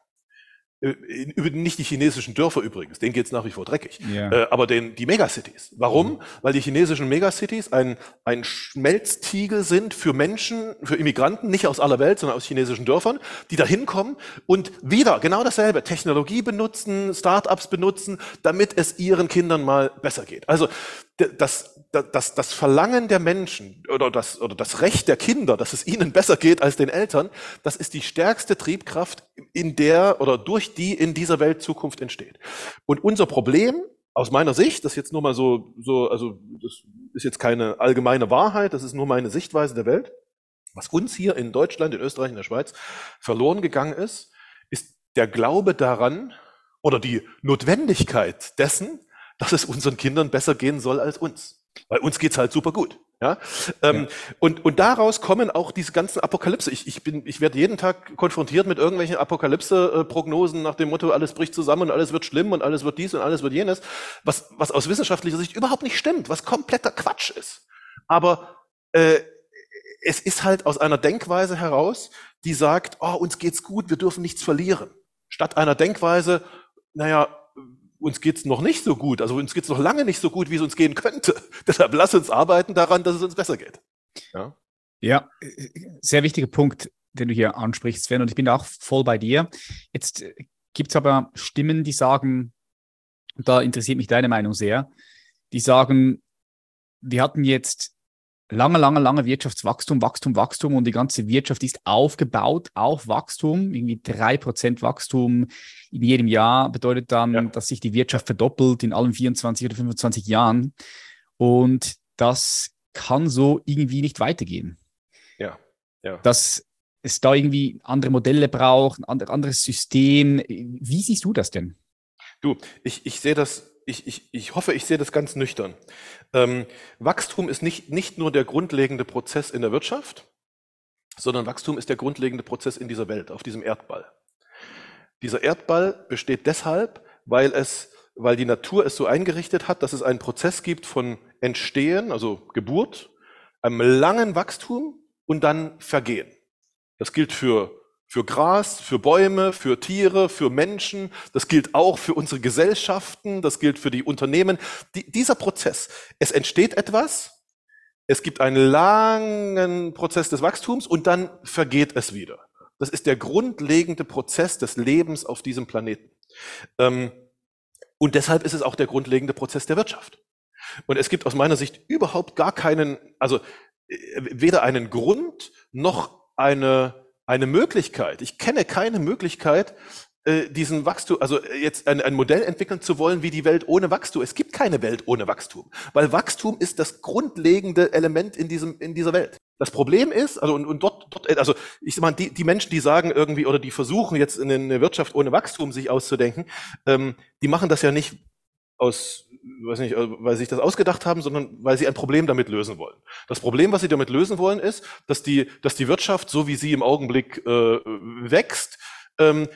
Äh, über nicht die chinesischen Dörfer übrigens, denen geht's nach wie vor dreckig, yeah. äh, aber den, die Megacities. Warum? Mhm. Weil die chinesischen Megacities ein, ein Schmelztiegel sind für Menschen, für Immigranten, nicht aus aller Welt, sondern aus chinesischen Dörfern, die da hinkommen und wieder genau dasselbe, Technologie benutzen, Startups benutzen, damit es ihren Kindern mal besser geht. Also das, das, das Verlangen der Menschen oder das, oder das Recht der Kinder, dass es ihnen besser geht als den Eltern, das ist die stärkste Triebkraft, in der oder durch die in dieser Welt Zukunft entsteht. Und unser Problem aus meiner Sicht, das ist jetzt nur mal so, so, also das ist jetzt keine allgemeine Wahrheit, das ist nur meine Sichtweise der Welt. Was uns hier in Deutschland, in Österreich, in der Schweiz verloren gegangen ist, ist der Glaube daran oder die Notwendigkeit dessen, dass es unseren Kindern besser gehen soll als uns. Weil uns geht's halt super gut. Ja? Ähm, ja. Und, und daraus kommen auch diese ganzen Apokalypse. Ich, ich, bin, ich werde jeden Tag konfrontiert mit irgendwelchen Apokalypse-Prognosen nach dem Motto, alles bricht zusammen und alles wird schlimm und alles wird dies und alles wird jenes, was, was aus wissenschaftlicher Sicht überhaupt nicht stimmt, was kompletter Quatsch ist. Aber äh, es ist halt aus einer Denkweise heraus, die sagt, oh, uns geht's gut, wir dürfen nichts verlieren. Statt einer Denkweise, naja, uns geht's noch nicht so gut, also uns geht's noch lange nicht so gut, wie es uns gehen könnte. (laughs) Deshalb lass uns arbeiten daran, dass es uns besser geht. Ja, ja sehr wichtiger Punkt, den du hier ansprichst, Sven, und ich bin auch voll bei dir. Jetzt äh, gibt es aber Stimmen, die sagen, da interessiert mich deine Meinung sehr, die sagen, wir hatten jetzt lange, lange, lange Wirtschaftswachstum, Wachstum, Wachstum und die ganze Wirtschaft ist aufgebaut auf Wachstum. Irgendwie drei Prozent Wachstum in jedem Jahr bedeutet dann, ja. dass sich die Wirtschaft verdoppelt in allen 24 oder 25 Jahren. Und das kann so irgendwie nicht weitergehen. Ja, ja. Dass es da irgendwie andere Modelle braucht, ein anderes System. Wie siehst du das denn? Du, ich, ich sehe das ich, ich, ich hoffe, ich sehe das ganz nüchtern. Ähm, Wachstum ist nicht, nicht nur der grundlegende Prozess in der Wirtschaft, sondern Wachstum ist der grundlegende Prozess in dieser Welt, auf diesem Erdball. Dieser Erdball besteht deshalb, weil es, weil die Natur es so eingerichtet hat, dass es einen Prozess gibt von Entstehen, also Geburt, einem langen Wachstum und dann Vergehen. Das gilt für für Gras, für Bäume, für Tiere, für Menschen. Das gilt auch für unsere Gesellschaften, das gilt für die Unternehmen. Die, dieser Prozess, es entsteht etwas, es gibt einen langen Prozess des Wachstums und dann vergeht es wieder. Das ist der grundlegende Prozess des Lebens auf diesem Planeten. Ähm, und deshalb ist es auch der grundlegende Prozess der Wirtschaft. Und es gibt aus meiner Sicht überhaupt gar keinen, also äh, weder einen Grund noch eine eine Möglichkeit. Ich kenne keine Möglichkeit, äh, diesen Wachstum, also äh, jetzt ein, ein, Modell entwickeln zu wollen wie die Welt ohne Wachstum. Es gibt keine Welt ohne Wachstum, weil Wachstum ist das grundlegende Element in diesem in dieser Welt. Das Problem ist, also und, und dort, dort, also ich sag mal, die, die Menschen, die sagen irgendwie oder die versuchen jetzt in eine Wirtschaft ohne Wachstum sich auszudenken, ähm, die machen das ja nicht aus weiß nicht, äh, weil sie sich das ausgedacht haben, sondern weil sie ein Problem damit lösen wollen. Das Problem, was sie damit lösen wollen, ist, dass die, dass die Wirtschaft, so wie sie im Augenblick äh, wächst, ähm,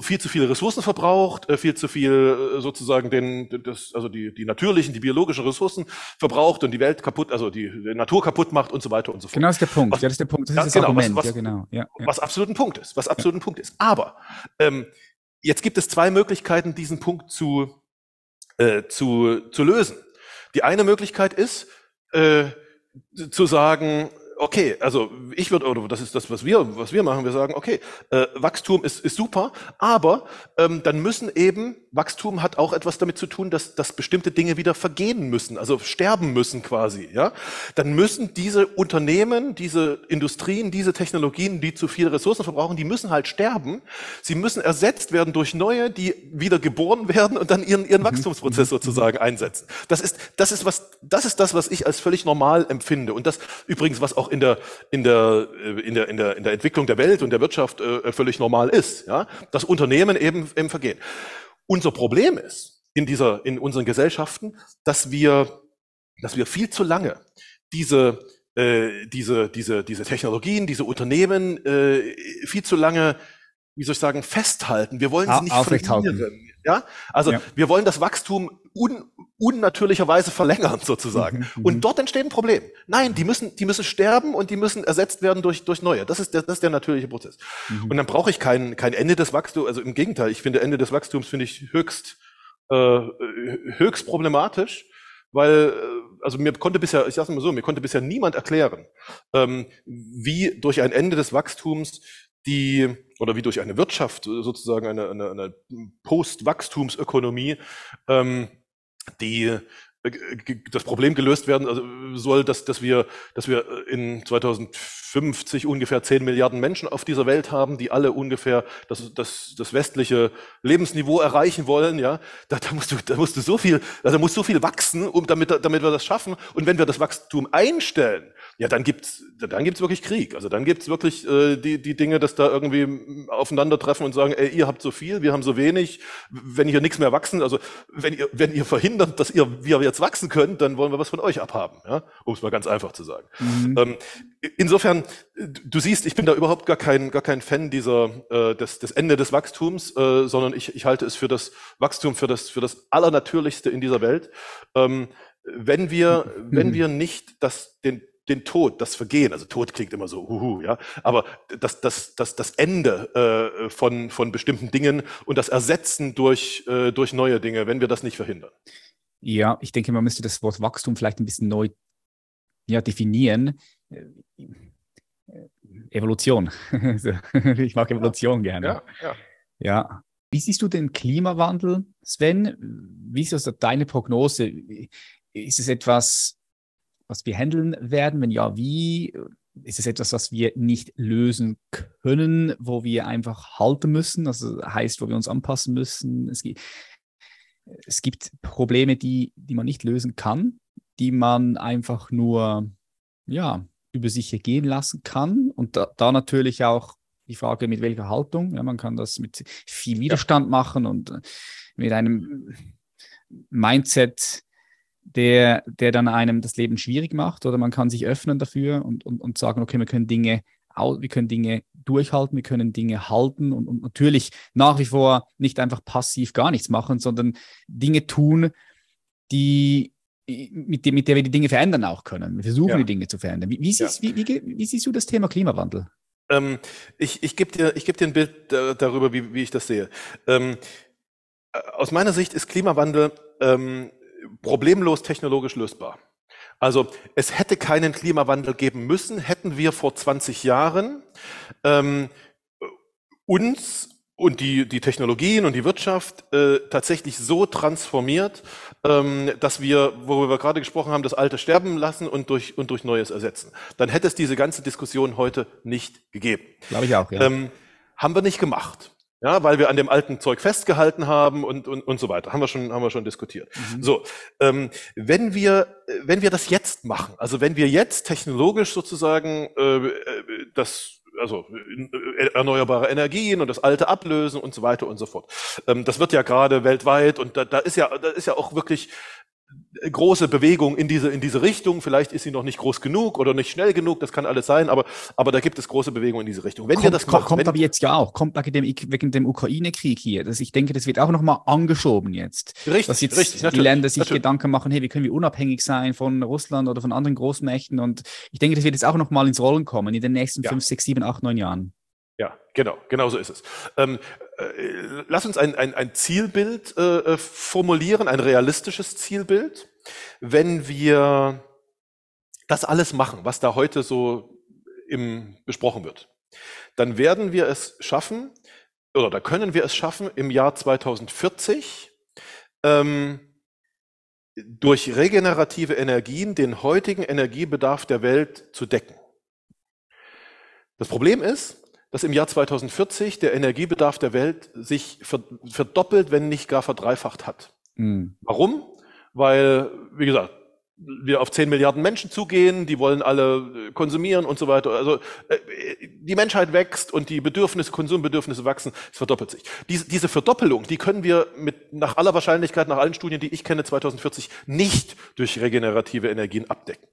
viel zu viele Ressourcen verbraucht, äh, viel zu viel äh, sozusagen den, das, also die, die natürlichen, die biologischen Ressourcen verbraucht und die Welt kaputt, also die, die Natur kaputt macht und so weiter und so fort. Genau, das ist der Punkt. Was, ja, das ist der Punkt. Das ja, ist das genau, Argument. Was, was, ja, genau. Ja, ja. was absolut ein Punkt ist. Was absolut ein Punkt ist. Aber ähm, jetzt gibt es zwei Möglichkeiten, diesen Punkt zu äh, zu, zu lösen. Die eine Möglichkeit ist, äh, zu sagen, okay, also ich würde, oder das ist das, was wir, was wir machen, wir sagen, okay, äh, Wachstum ist, ist super, aber ähm, dann müssen eben, Wachstum hat auch etwas damit zu tun, dass, dass bestimmte Dinge wieder vergehen müssen, also sterben müssen quasi, ja. Dann müssen diese Unternehmen, diese Industrien, diese Technologien, die zu viele Ressourcen verbrauchen, die müssen halt sterben. Sie müssen ersetzt werden durch neue, die wieder geboren werden und dann ihren, ihren mhm. Wachstumsprozess mhm. sozusagen einsetzen. Das ist, das ist was, das ist das, was ich als völlig normal empfinde. Und das übrigens, was auch in der, in der, äh, in der, in der, in der Entwicklung der Welt und der Wirtschaft äh, völlig normal ist, ja, dass Unternehmen eben, eben vergehen. Unser Problem ist, in dieser, in unseren Gesellschaften, dass wir, dass wir viel zu lange diese, äh, diese, diese, diese Technologien, diese Unternehmen äh, viel zu lange wie soll ich sagen, festhalten. Wir wollen sie nicht verlieren. Ja, also ja. wir wollen das Wachstum un, unnatürlicherweise verlängern (laughs) sozusagen. Mhm, mhm, und dort entsteht ein Problem. Nein, die müssen, die müssen sterben und die müssen ersetzt werden durch, durch neue. Das ist der, das ist der natürliche Prozess. Mhm. Und dann brauche ich kein, kein Ende des Wachstums. Also im Gegenteil, ich finde Ende des Wachstums finde ich höchst, äh, höchst problematisch. Weil, äh, also mir konnte bisher, ich sage mal so, mir konnte bisher niemand erklären, ähm, wie durch ein Ende des Wachstums die oder wie durch eine Wirtschaft sozusagen eine, eine, eine Post-Wachstumsökonomie ähm, die das Problem gelöst werden also soll, dass, dass, wir, dass wir in 2050 ungefähr 10 Milliarden Menschen auf dieser Welt haben, die alle ungefähr das, das, das westliche Lebensniveau erreichen wollen. Ja, da, da, musst du, da musst du so viel, da muss so viel wachsen, um, damit, damit wir das schaffen. Und wenn wir das Wachstum einstellen, ja, dann gibt's, dann gibt's wirklich Krieg. Also dann gibt's wirklich äh, die, die Dinge, dass da irgendwie aufeinandertreffen und sagen, ey, ihr habt so viel, wir haben so wenig. Wenn hier nichts mehr wachsen, also wenn ihr, wenn ihr verhindert, dass ihr, wir jetzt wachsen können, dann wollen wir was von euch abhaben, ja? um es mal ganz einfach zu sagen. Mhm. Ähm, insofern, du siehst, ich bin da überhaupt gar kein, gar kein Fan dieser äh, des, des Ende des Wachstums, äh, sondern ich, ich halte es für das Wachstum, für das, für das Allernatürlichste in dieser Welt. Ähm, wenn wir, wenn mhm. wir nicht das, den, den Tod, das Vergehen, also Tod klingt immer so, huhu, ja, aber das, das, das, das Ende äh, von, von bestimmten Dingen und das Ersetzen durch, äh, durch neue Dinge, wenn wir das nicht verhindern. Ja, ich denke, man müsste das Wort Wachstum vielleicht ein bisschen neu ja, definieren. Äh, Evolution. (laughs) ich mag Evolution ja, gerne. Ja, ja. ja. Wie siehst du den Klimawandel, Sven? Wie ist also deine Prognose? Ist es etwas, was wir handeln werden? Wenn ja, wie? Ist es etwas, was wir nicht lösen können, wo wir einfach halten müssen? Also heißt, wo wir uns anpassen müssen? Es gibt, es gibt Probleme, die, die man nicht lösen kann, die man einfach nur ja, über sich ergehen lassen kann. Und da, da natürlich auch die Frage, mit welcher Haltung. Ja, man kann das mit viel Widerstand ja. machen und mit einem Mindset, der, der dann einem das Leben schwierig macht, oder man kann sich öffnen dafür und, und, und sagen, okay, wir können Dinge wir können Dinge durchhalten, wir können Dinge halten und, und, natürlich nach wie vor nicht einfach passiv gar nichts machen, sondern Dinge tun, die mit, mit der wir die Dinge verändern auch können. Wir versuchen ja. die Dinge zu verändern. Wie, wie, siehst, ja. wie, wie, siehst du das Thema Klimawandel? Ähm, ich ich gebe dir, geb dir ein Bild darüber, wie, wie ich das sehe. Ähm, äh, aus meiner Sicht ist Klimawandel ähm, problemlos technologisch lösbar. Also es hätte keinen Klimawandel geben müssen, hätten wir vor 20 Jahren ähm, uns und die, die Technologien und die Wirtschaft äh, tatsächlich so transformiert, ähm, dass wir, worüber wir gerade gesprochen haben, das Alte sterben lassen und durch, und durch Neues ersetzen. Dann hätte es diese ganze Diskussion heute nicht gegeben. Glaube ich auch, ja. Ähm, haben wir nicht gemacht ja, weil wir an dem alten Zeug festgehalten haben und, und, und so weiter. Haben wir schon, haben wir schon diskutiert. Mhm. So, ähm, wenn wir, wenn wir das jetzt machen, also wenn wir jetzt technologisch sozusagen äh, äh das also äh, erneuerbare Energien und das Alte ablösen und so weiter und so fort. Ähm, das wird ja gerade weltweit und da, da ist ja, da ist ja auch wirklich große Bewegung in diese, in diese Richtung. Vielleicht ist sie noch nicht groß genug oder nicht schnell genug, das kann alles sein, aber, aber da gibt es große Bewegung in diese Richtung. Wenn kommt, wir das machen, kommt aber jetzt ja auch, kommt wegen dem, wegen dem Ukraine-Krieg hier. Das, ich denke, das wird auch nochmal angeschoben jetzt. Richtig, dass jetzt richtig, die Länder sich natürlich. Gedanken machen, hey, wie können wir unabhängig sein von Russland oder von anderen Großmächten? Und ich denke, das wird jetzt auch nochmal ins Rollen kommen in den nächsten ja. fünf, sechs, sieben, acht, neun Jahren. Genau, genau so ist es. Ähm, äh, lass uns ein, ein, ein Zielbild äh, äh formulieren, ein realistisches Zielbild wenn wir das alles machen, was da heute so im, besprochen wird, dann werden wir es schaffen, oder da können wir es schaffen, im Jahr 2040 ähm, durch regenerative Energien den heutigen Energiebedarf der Welt zu decken. Das Problem ist, dass im Jahr 2040 der Energiebedarf der Welt sich verdoppelt, wenn nicht gar verdreifacht hat. Mhm. Warum? weil, wie gesagt, wir auf 10 Milliarden Menschen zugehen, die wollen alle äh, konsumieren und so weiter. Also äh, die Menschheit wächst und die Bedürfnisse, Konsumbedürfnisse wachsen, es verdoppelt sich. Diese, diese Verdoppelung, die können wir mit nach aller Wahrscheinlichkeit, nach allen Studien, die ich kenne, 2040 nicht durch regenerative Energien abdecken.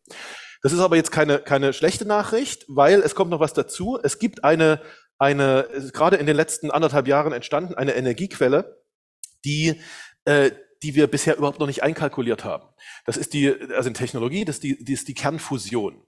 Das ist aber jetzt keine, keine schlechte Nachricht, weil es kommt noch was dazu. Es gibt eine, eine, gerade in den letzten anderthalb Jahren entstanden, eine Energiequelle, die, äh, die wir bisher überhaupt noch nicht einkalkuliert haben. Das ist die, also in Technologie, das ist die, die, ist die Kernfusion.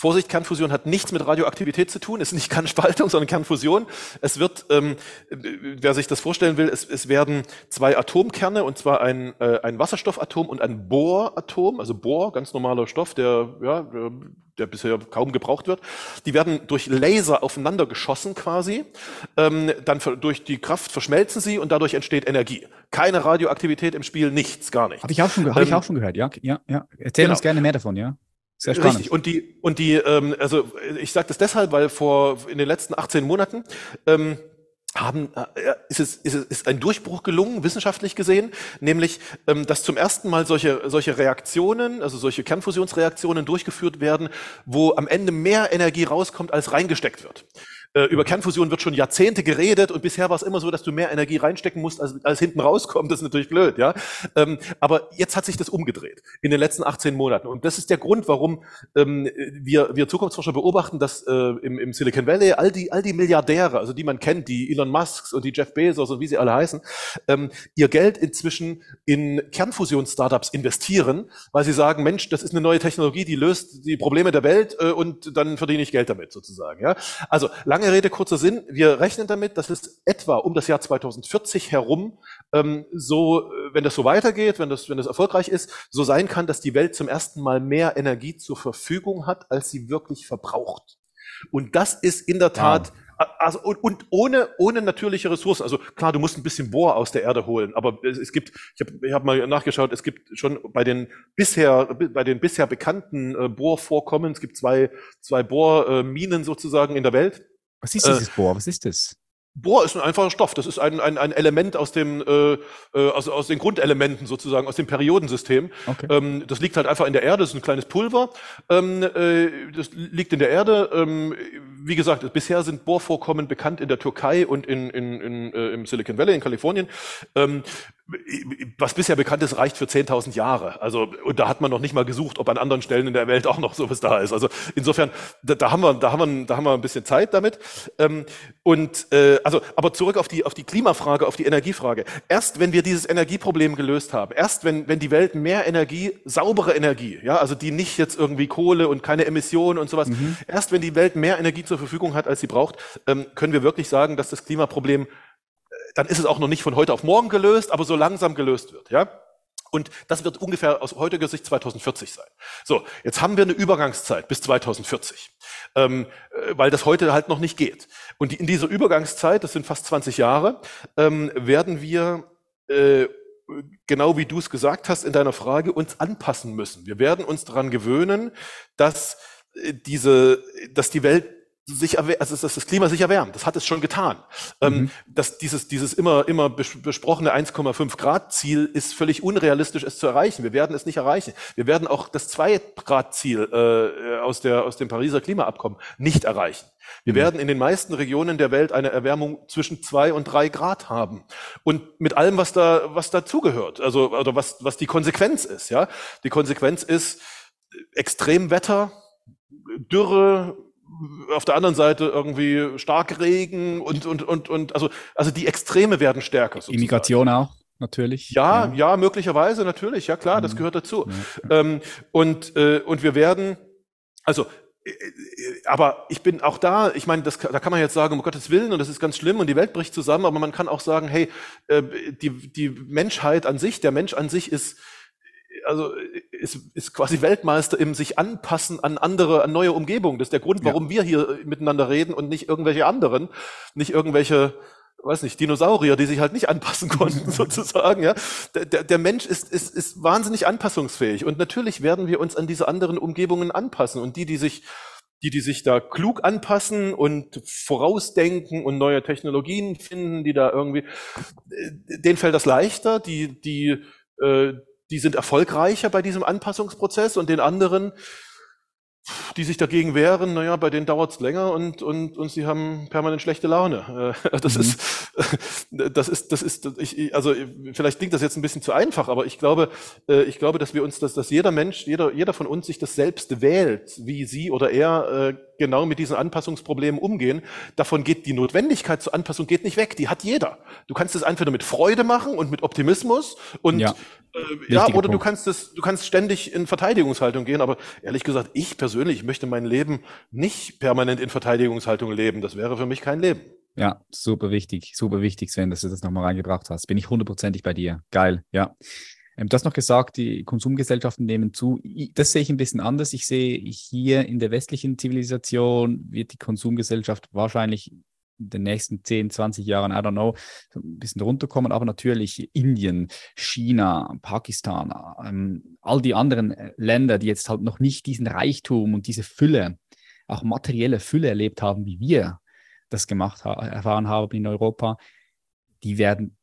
Vorsicht, Kernfusion hat nichts mit Radioaktivität zu tun, es ist nicht Kernspaltung, (laughs) sondern Kernfusion. Es wird, ähm, wer sich das vorstellen will, es, es werden zwei Atomkerne, und zwar ein, äh, ein Wasserstoffatom und ein Bohratom, also Bohr, ganz normaler Stoff, der, ja, der, der bisher kaum gebraucht wird. Die werden durch Laser aufeinander geschossen quasi. Ähm, dann durch die Kraft verschmelzen sie und dadurch entsteht Energie. Keine Radioaktivität im Spiel, nichts, gar nichts. Habe ich, auch schon, hab ich ähm, auch schon gehört, ja. ja, ja. Erzähl genau. uns gerne mehr davon, ja. Sehr spannend. Richtig. Und die, und die, ähm, also ich sage das deshalb, weil vor in den letzten 18 Monaten ähm, haben, äh, ist, es, ist es ist ein Durchbruch gelungen, wissenschaftlich gesehen, nämlich, ähm, dass zum ersten Mal solche, solche Reaktionen, also solche Kernfusionsreaktionen durchgeführt werden, wo am Ende mehr Energie rauskommt, als reingesteckt wird. Äh, über Kernfusion wird schon Jahrzehnte geredet und bisher war es immer so, dass du mehr Energie reinstecken musst, als, als hinten rauskommt. Das ist natürlich blöd, ja. Ähm, aber jetzt hat sich das umgedreht in den letzten 18 Monaten. Und das ist der Grund, warum ähm, wir, wir Zukunftsforscher beobachten, dass äh, im, im Silicon Valley all die, all die Milliardäre, also die man kennt, die Elon Musks und die Jeff Bezos und wie sie alle heißen, ähm, ihr Geld inzwischen in Kernfusions-Startups investieren, weil sie sagen, Mensch, das ist eine neue Technologie, die löst die Probleme der Welt äh, und dann verdiene ich Geld damit sozusagen. Ja? Also Lange Rede, kurzer Sinn. Wir rechnen damit, dass es etwa um das Jahr 2040 herum ähm, so, äh, wenn das so weitergeht, wenn das, wenn das erfolgreich ist, so sein kann, dass die Welt zum ersten Mal mehr Energie zur Verfügung hat, als sie wirklich verbraucht. Und das ist in der Tat wow also und, und ohne ohne natürliche Ressourcen. Also klar, du musst ein bisschen Bohr aus der Erde holen, aber es, es gibt, ich habe ich hab mal nachgeschaut, es gibt schon bei den bisher bei den bisher bekannten äh, Bohrvorkommen, es gibt zwei zwei Bohrminen äh, sozusagen in der Welt. Was ist dieses äh, Bohr? Was ist das? Bohr ist ein einfacher Stoff. Das ist ein, ein, ein Element aus dem äh, äh, aus, aus den Grundelementen sozusagen aus dem Periodensystem. Okay. Ähm, das liegt halt einfach in der Erde. Das ist ein kleines Pulver. Ähm, äh, das liegt in der Erde. Ähm, wie gesagt, bisher sind Bohrvorkommen bekannt in der Türkei und in, in, in, äh, im Silicon Valley in Kalifornien. Ähm, was bisher bekannt ist, reicht für 10.000 Jahre. Also, und da hat man noch nicht mal gesucht, ob an anderen Stellen in der Welt auch noch sowas da ist. Also, insofern, da, da haben wir, da haben wir, da haben wir ein bisschen Zeit damit. Ähm, und, äh, also, aber zurück auf die, auf die Klimafrage, auf die Energiefrage. Erst wenn wir dieses Energieproblem gelöst haben, erst wenn, wenn die Welt mehr Energie, saubere Energie, ja, also die nicht jetzt irgendwie Kohle und keine Emissionen und sowas, mhm. erst wenn die Welt mehr Energie zur Verfügung hat, als sie braucht, ähm, können wir wirklich sagen, dass das Klimaproblem dann ist es auch noch nicht von heute auf morgen gelöst, aber so langsam gelöst wird, ja. Und das wird ungefähr aus heutiger Sicht 2040 sein. So, jetzt haben wir eine Übergangszeit bis 2040, ähm, äh, weil das heute halt noch nicht geht. Und in dieser Übergangszeit, das sind fast 20 Jahre, ähm, werden wir äh, genau wie du es gesagt hast in deiner Frage, uns anpassen müssen. Wir werden uns daran gewöhnen, dass äh, diese, dass die Welt sich also dass das Klima sich erwärmt. Das hat es schon getan. Ähm, mhm. Dass dieses, dieses immer, immer besprochene 1,5 Grad Ziel ist völlig unrealistisch, es zu erreichen. Wir werden es nicht erreichen. Wir werden auch das 2 Grad Ziel äh, aus, der, aus dem Pariser Klimaabkommen nicht erreichen. Wir mhm. werden in den meisten Regionen der Welt eine Erwärmung zwischen zwei und drei Grad haben. Und mit allem, was da, was dazugehört. Also, oder was, was die Konsequenz ist, ja. Die Konsequenz ist Extremwetter, Dürre, auf der anderen Seite irgendwie Starkregen und, und, und, und also, also die Extreme werden stärker. Sozusagen. Immigration auch, natürlich. Ja, ja, ja, möglicherweise, natürlich, ja klar, das gehört dazu. Ja. Ähm, und, äh, und wir werden, also äh, äh, aber ich bin auch da, ich meine, das, da kann man jetzt sagen, um Gottes Willen, und das ist ganz schlimm und die Welt bricht zusammen, aber man kann auch sagen, hey, äh, die, die Menschheit an sich, der Mensch an sich ist, also ist, ist quasi Weltmeister im sich anpassen an andere, an neue Umgebungen. Das ist der Grund, warum ja. wir hier miteinander reden und nicht irgendwelche anderen, nicht irgendwelche, weiß nicht, Dinosaurier, die sich halt nicht anpassen konnten, (laughs) sozusagen. Ja, der, der Mensch ist, ist, ist wahnsinnig anpassungsfähig und natürlich werden wir uns an diese anderen Umgebungen anpassen und die, die sich die, die sich da klug anpassen und vorausdenken und neue Technologien finden, die da irgendwie, äh, denen fällt das leichter, die, die, äh, die sind erfolgreicher bei diesem Anpassungsprozess und den anderen, die sich dagegen wehren, naja, bei denen dauert es länger und, und, und sie haben permanent schlechte Laune. Äh, das mhm. ist, das ist, das ist, ich, also vielleicht klingt das jetzt ein bisschen zu einfach, aber ich glaube, äh, ich glaube, dass wir uns, dass, dass jeder Mensch, jeder, jeder von uns sich das selbst wählt, wie sie oder er äh, genau mit diesen Anpassungsproblemen umgehen. Davon geht die Notwendigkeit zur Anpassung geht nicht weg. Die hat jeder. Du kannst es entweder mit Freude machen und mit Optimismus und ja, äh, ja oder Punkt. du kannst es, du kannst ständig in Verteidigungshaltung gehen. Aber ehrlich gesagt, ich persönlich möchte mein Leben nicht permanent in Verteidigungshaltung leben. Das wäre für mich kein Leben. Ja, super wichtig, super wichtig, Sven, dass du das nochmal reingebracht hast. Bin ich hundertprozentig bei dir. Geil, ja. Ähm, du hast noch gesagt, die Konsumgesellschaften nehmen zu. Das sehe ich ein bisschen anders. Ich sehe hier in der westlichen Zivilisation wird die Konsumgesellschaft wahrscheinlich in den nächsten 10, 20 Jahren, I don't know, ein bisschen runterkommen, aber natürlich Indien, China, Pakistan, ähm, all die anderen äh, Länder, die jetzt halt noch nicht diesen Reichtum und diese Fülle, auch materielle Fülle erlebt haben, wie wir das gemacht erfahren haben in Europa, die werden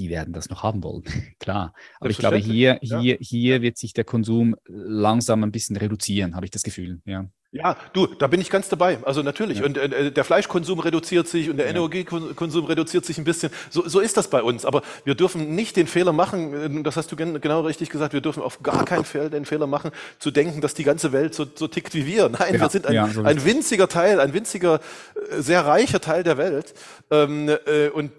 die werden das noch haben wollen, (laughs) klar. Aber ich glaube, hier, hier, ja. hier wird sich der Konsum langsam ein bisschen reduzieren, habe ich das Gefühl. Ja. Ja, du, da bin ich ganz dabei. Also natürlich. Ja. Und äh, der Fleischkonsum reduziert sich und der ja. Energiekonsum reduziert sich ein bisschen. So, so ist das bei uns. Aber wir dürfen nicht den Fehler machen, äh, das hast du genau richtig gesagt, wir dürfen auf gar keinen Fall den Fehler machen, zu denken, dass die ganze Welt so, so tickt wie wir. (laughs) Nein, ja. wir sind ein, so ein winziger Teil, ein winziger, äh, sehr reicher Teil der Welt. Ähm, äh, und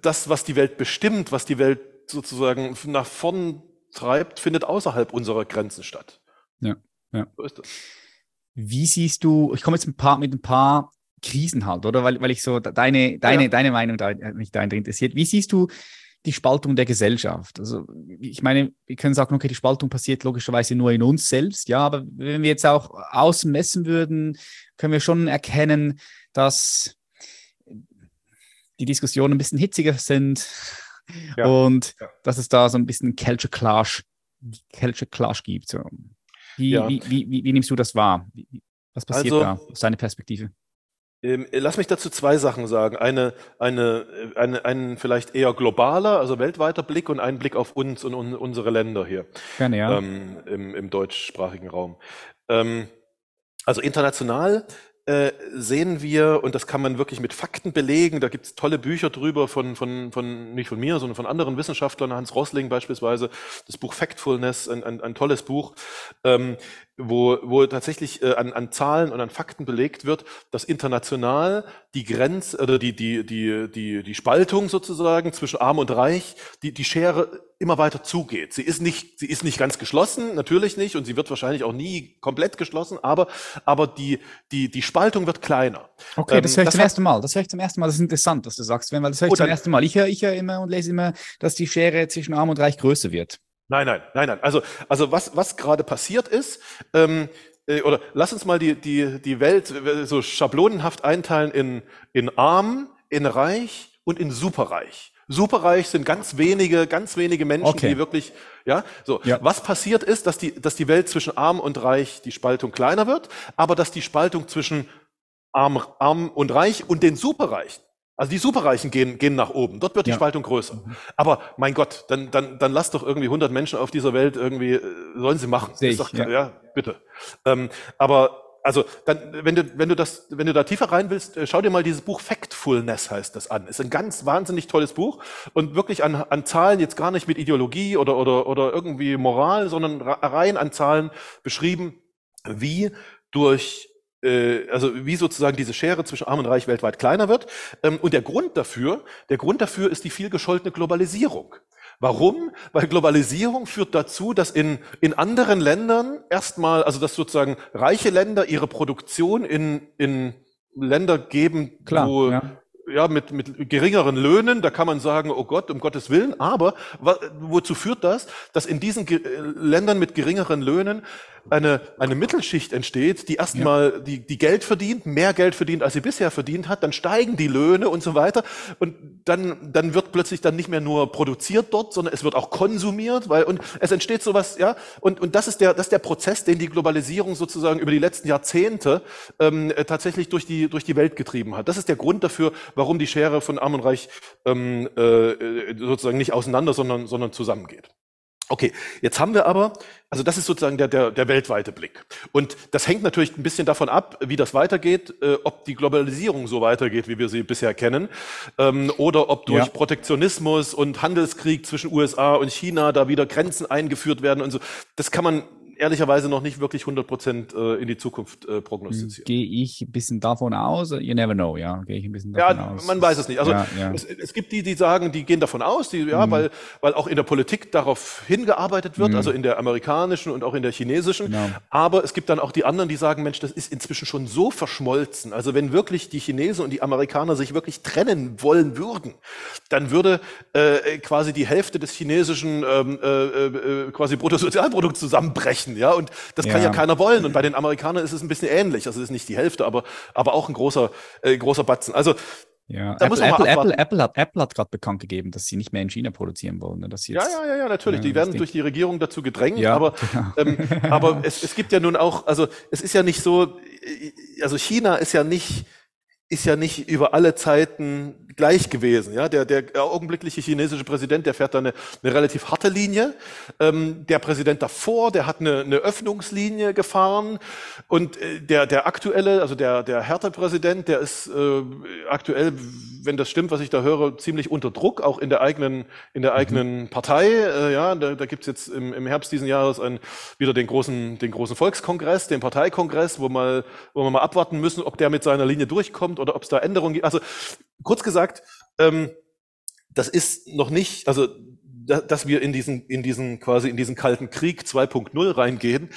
das, was die Welt bestimmt, was die Welt sozusagen nach vorn treibt, findet außerhalb unserer Grenzen statt. Ja, ja. So ist das. Wie siehst du, ich komme jetzt ein paar, mit ein paar Krisen halt, oder? Weil, weil ich so deine, deine, ja. deine Meinung da, mich da interessiert. Wie siehst du die Spaltung der Gesellschaft? Also, ich meine, wir können sagen, okay, die Spaltung passiert logischerweise nur in uns selbst, ja, aber wenn wir jetzt auch außen messen würden, können wir schon erkennen, dass die Diskussionen ein bisschen hitziger sind ja. und ja. dass es da so ein bisschen Culture Clash, Culture Clash gibt. So. Wie, ja. wie, wie, wie, wie, nimmst du das wahr? Was passiert also, da aus deiner Perspektive? Ähm, lass mich dazu zwei Sachen sagen. Eine, eine, eine, ein vielleicht eher globaler, also weltweiter Blick und ein Blick auf uns und un, unsere Länder hier Gerne, ja. Ähm, im, im deutschsprachigen Raum. Ähm, also international äh, sehen wir, und das kann man wirklich mit Fakten belegen, da gibt es tolle Bücher drüber von, von, von, nicht von mir, sondern von anderen Wissenschaftlern, Hans Rossling beispielsweise, das Buch Factfulness, ein, ein, ein tolles Buch, ähm, wo, wo tatsächlich äh, an, an Zahlen und an Fakten belegt wird, dass international die Grenze oder die, die, die, die, die Spaltung sozusagen zwischen Arm und Reich, die, die Schere immer weiter zugeht. Sie ist nicht, sie ist nicht ganz geschlossen, natürlich nicht, und sie wird wahrscheinlich auch nie komplett geschlossen, aber, aber die, die, die Spaltung wird kleiner. Okay, das höre ich ähm, zum ersten Mal. Das höre ich zum ersten Mal. Das ist interessant, dass du sagst, weil das höre ich zum ersten Mal. Ich höre, ich höre immer und lese immer, dass die Schere zwischen Arm und Reich größer wird. Nein, nein, nein, nein. Also, also was, was gerade passiert ist, ähm, äh, oder lass uns mal die, die, die Welt so schablonenhaft einteilen in, in arm, in reich und in superreich. Superreich sind ganz wenige, ganz wenige Menschen, okay. die wirklich, ja, so. Ja. Was passiert ist, dass die, dass die Welt zwischen arm und reich, die Spaltung kleiner wird, aber dass die Spaltung zwischen arm, arm und reich und den Superreichen also die Superreichen gehen, gehen nach oben. Dort wird die ja. Spaltung größer. Mhm. Aber mein Gott, dann, dann, dann lass doch irgendwie 100 Menschen auf dieser Welt irgendwie, äh, sollen sie machen. Sehe ich, doch, ja. ja. bitte. Ähm, aber also dann, wenn du, wenn du das, wenn du da tiefer rein willst, äh, schau dir mal dieses Buch Factfulness heißt das an. Ist ein ganz wahnsinnig tolles Buch und wirklich an, an Zahlen jetzt gar nicht mit Ideologie oder oder oder irgendwie Moral, sondern rein an Zahlen beschrieben, wie durch also wie sozusagen diese Schere zwischen Arm und Reich weltweit kleiner wird. Ähm, und der Grund dafür, der Grund dafür ist die viel gescholtene Globalisierung. Warum? Weil Globalisierung führt dazu, dass in, in anderen Ländern erstmal, also dass sozusagen reiche Länder ihre Produktion in, in Länder geben, Klar, wo, ja ja, mit, mit geringeren Löhnen, da kann man sagen, oh Gott, um Gottes Willen, aber wozu führt das? Dass in diesen Ge Ländern mit geringeren Löhnen eine, eine Mittelschicht entsteht, die erstmal ja. die, die Geld verdient, mehr Geld verdient, als sie bisher verdient hat, dann steigen die Löhne und so weiter und dann, dann wird plötzlich dann nicht mehr nur produziert dort, sondern es wird auch konsumiert, weil, und es entsteht sowas, ja, und, und das ist der, das ist der Prozess, den die Globalisierung sozusagen über die letzten Jahrzehnte ähm, tatsächlich durch die, durch die Welt getrieben hat. Das ist der Grund dafür, warum die Schere von Arm und Reich ähm, äh, sozusagen nicht auseinander, sondern, sondern zusammengeht. Okay, jetzt haben wir aber, also das ist sozusagen der, der, der weltweite Blick. Und das hängt natürlich ein bisschen davon ab, wie das weitergeht, äh, ob die Globalisierung so weitergeht, wie wir sie bisher kennen, ähm, oder ob durch ja. Protektionismus und Handelskrieg zwischen USA und China da wieder Grenzen eingeführt werden und so. Das kann man ehrlicherweise noch nicht wirklich 100 Prozent äh, in die Zukunft äh, prognostizieren. Gehe ich ein bisschen davon aus? You never know, ja. Gehe ich ein bisschen davon ja, aus. man weiß es nicht. Also ja, ja. Es, es, gibt die, die sagen, die gehen davon aus, die, ja, mhm. weil, weil auch in der Politik darauf hingearbeitet wird, mhm. also in der amerikanischen und auch in der chinesischen. Genau. Aber es gibt dann auch die anderen, die sagen, Mensch, das ist inzwischen schon so verschmolzen. Also wenn wirklich die Chinesen und die Amerikaner sich wirklich trennen wollen würden, dann würde äh, quasi die Hälfte des chinesischen ähm, äh, äh, quasi Bruttosozialprodukts zusammenbrechen erreichen, ja. Und das kann ja. ja keiner wollen. Und bei den Amerikanern ist es ein bisschen ähnlich. Also es ist nicht die Hälfte, aber, aber auch ein großer, äh, großer Batzen. Also ja, da Apple, Apple, Apple, Apple, hat, Apple hat gerade bekannt gegeben, dass sie nicht mehr in China produzieren wollen. Ne? Dass sie jetzt, ja, ja, ja, ja, natürlich. Ja, die werden durch die Regierung dazu gedrängt, ja, aber, genau. ähm, (laughs) aber es, es gibt ja nun auch, also es ist ja nicht so, also China ist ja nicht, ist ja nicht über alle Zeiten gleich gewesen. Ja, der, der augenblickliche chinesische Präsident, der fährt da eine, eine relativ harte Linie. Ähm, der Präsident davor, der hat eine, eine Öffnungslinie gefahren. Und äh, der, der aktuelle, also der, der Hertha-Präsident, der ist äh, aktuell, wenn das stimmt, was ich da höre, ziemlich unter Druck, auch in der eigenen, in der eigenen mhm. Partei. Äh, ja, da, da gibt es jetzt im, im Herbst diesen Jahres ein, wieder den großen, den großen Volkskongress, den Parteikongress, wo, mal, wo wir mal abwarten müssen, ob der mit seiner Linie durchkommt oder ob es da Änderungen gibt. Also kurz gesagt, ähm, das ist noch nicht, also dass wir in diesen, in diesen quasi in diesen kalten Krieg 2.0 reingehen.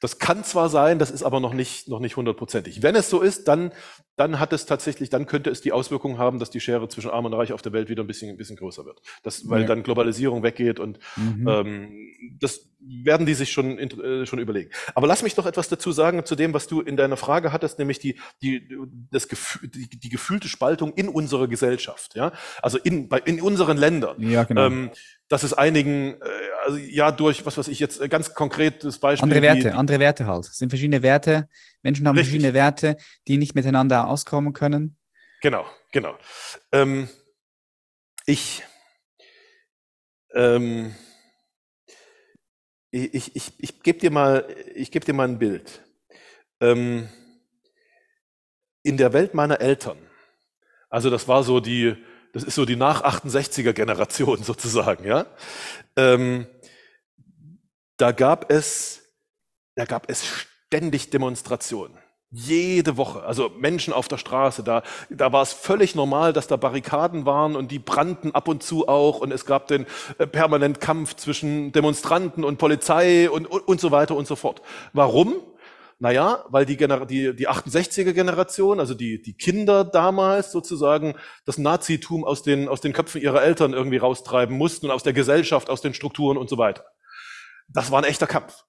Das kann zwar sein, das ist aber noch nicht, noch nicht hundertprozentig. Wenn es so ist, dann, dann hat es tatsächlich, dann könnte es die Auswirkung haben, dass die Schere zwischen Arm und Reich auf der Welt wieder ein bisschen, ein bisschen größer wird. Das, weil ja. dann Globalisierung weggeht und mhm. ähm, das werden die sich schon, äh, schon überlegen. Aber lass mich doch etwas dazu sagen zu dem, was du in deiner Frage hattest, nämlich die, die, das Gefühl, die, die gefühlte Spaltung in unserer Gesellschaft, ja, also in, bei, in unseren Ländern. Ja, genau. Ähm, dass es einigen, äh, also ja, durch, was weiß ich jetzt, äh, ganz konkretes Beispiel. Andere Werte, die, andere Werte halt. Es sind verschiedene Werte. Menschen haben richtig. verschiedene Werte, die nicht miteinander auskommen können. Genau, genau. Ähm, ich, ähm, ich, ich, ich, ich gebe dir mal, ich gebe dir mal ein Bild. Ähm, in der Welt meiner Eltern, also das war so die, das ist so die nach 68er Generation (laughs) sozusagen, ja. Ähm, da gab es, da gab es ständig Demonstrationen. Jede Woche, also Menschen auf der Straße, da, da war es völlig normal, dass da Barrikaden waren und die brannten ab und zu auch und es gab den äh, permanent Kampf zwischen Demonstranten und Polizei und, und, und so weiter und so fort. Warum? Naja, weil die, die, die 68er-Generation, also die, die Kinder damals sozusagen das Nazitum aus den, aus den Köpfen ihrer Eltern irgendwie raustreiben mussten und aus der Gesellschaft, aus den Strukturen und so weiter. Das war ein echter Kampf.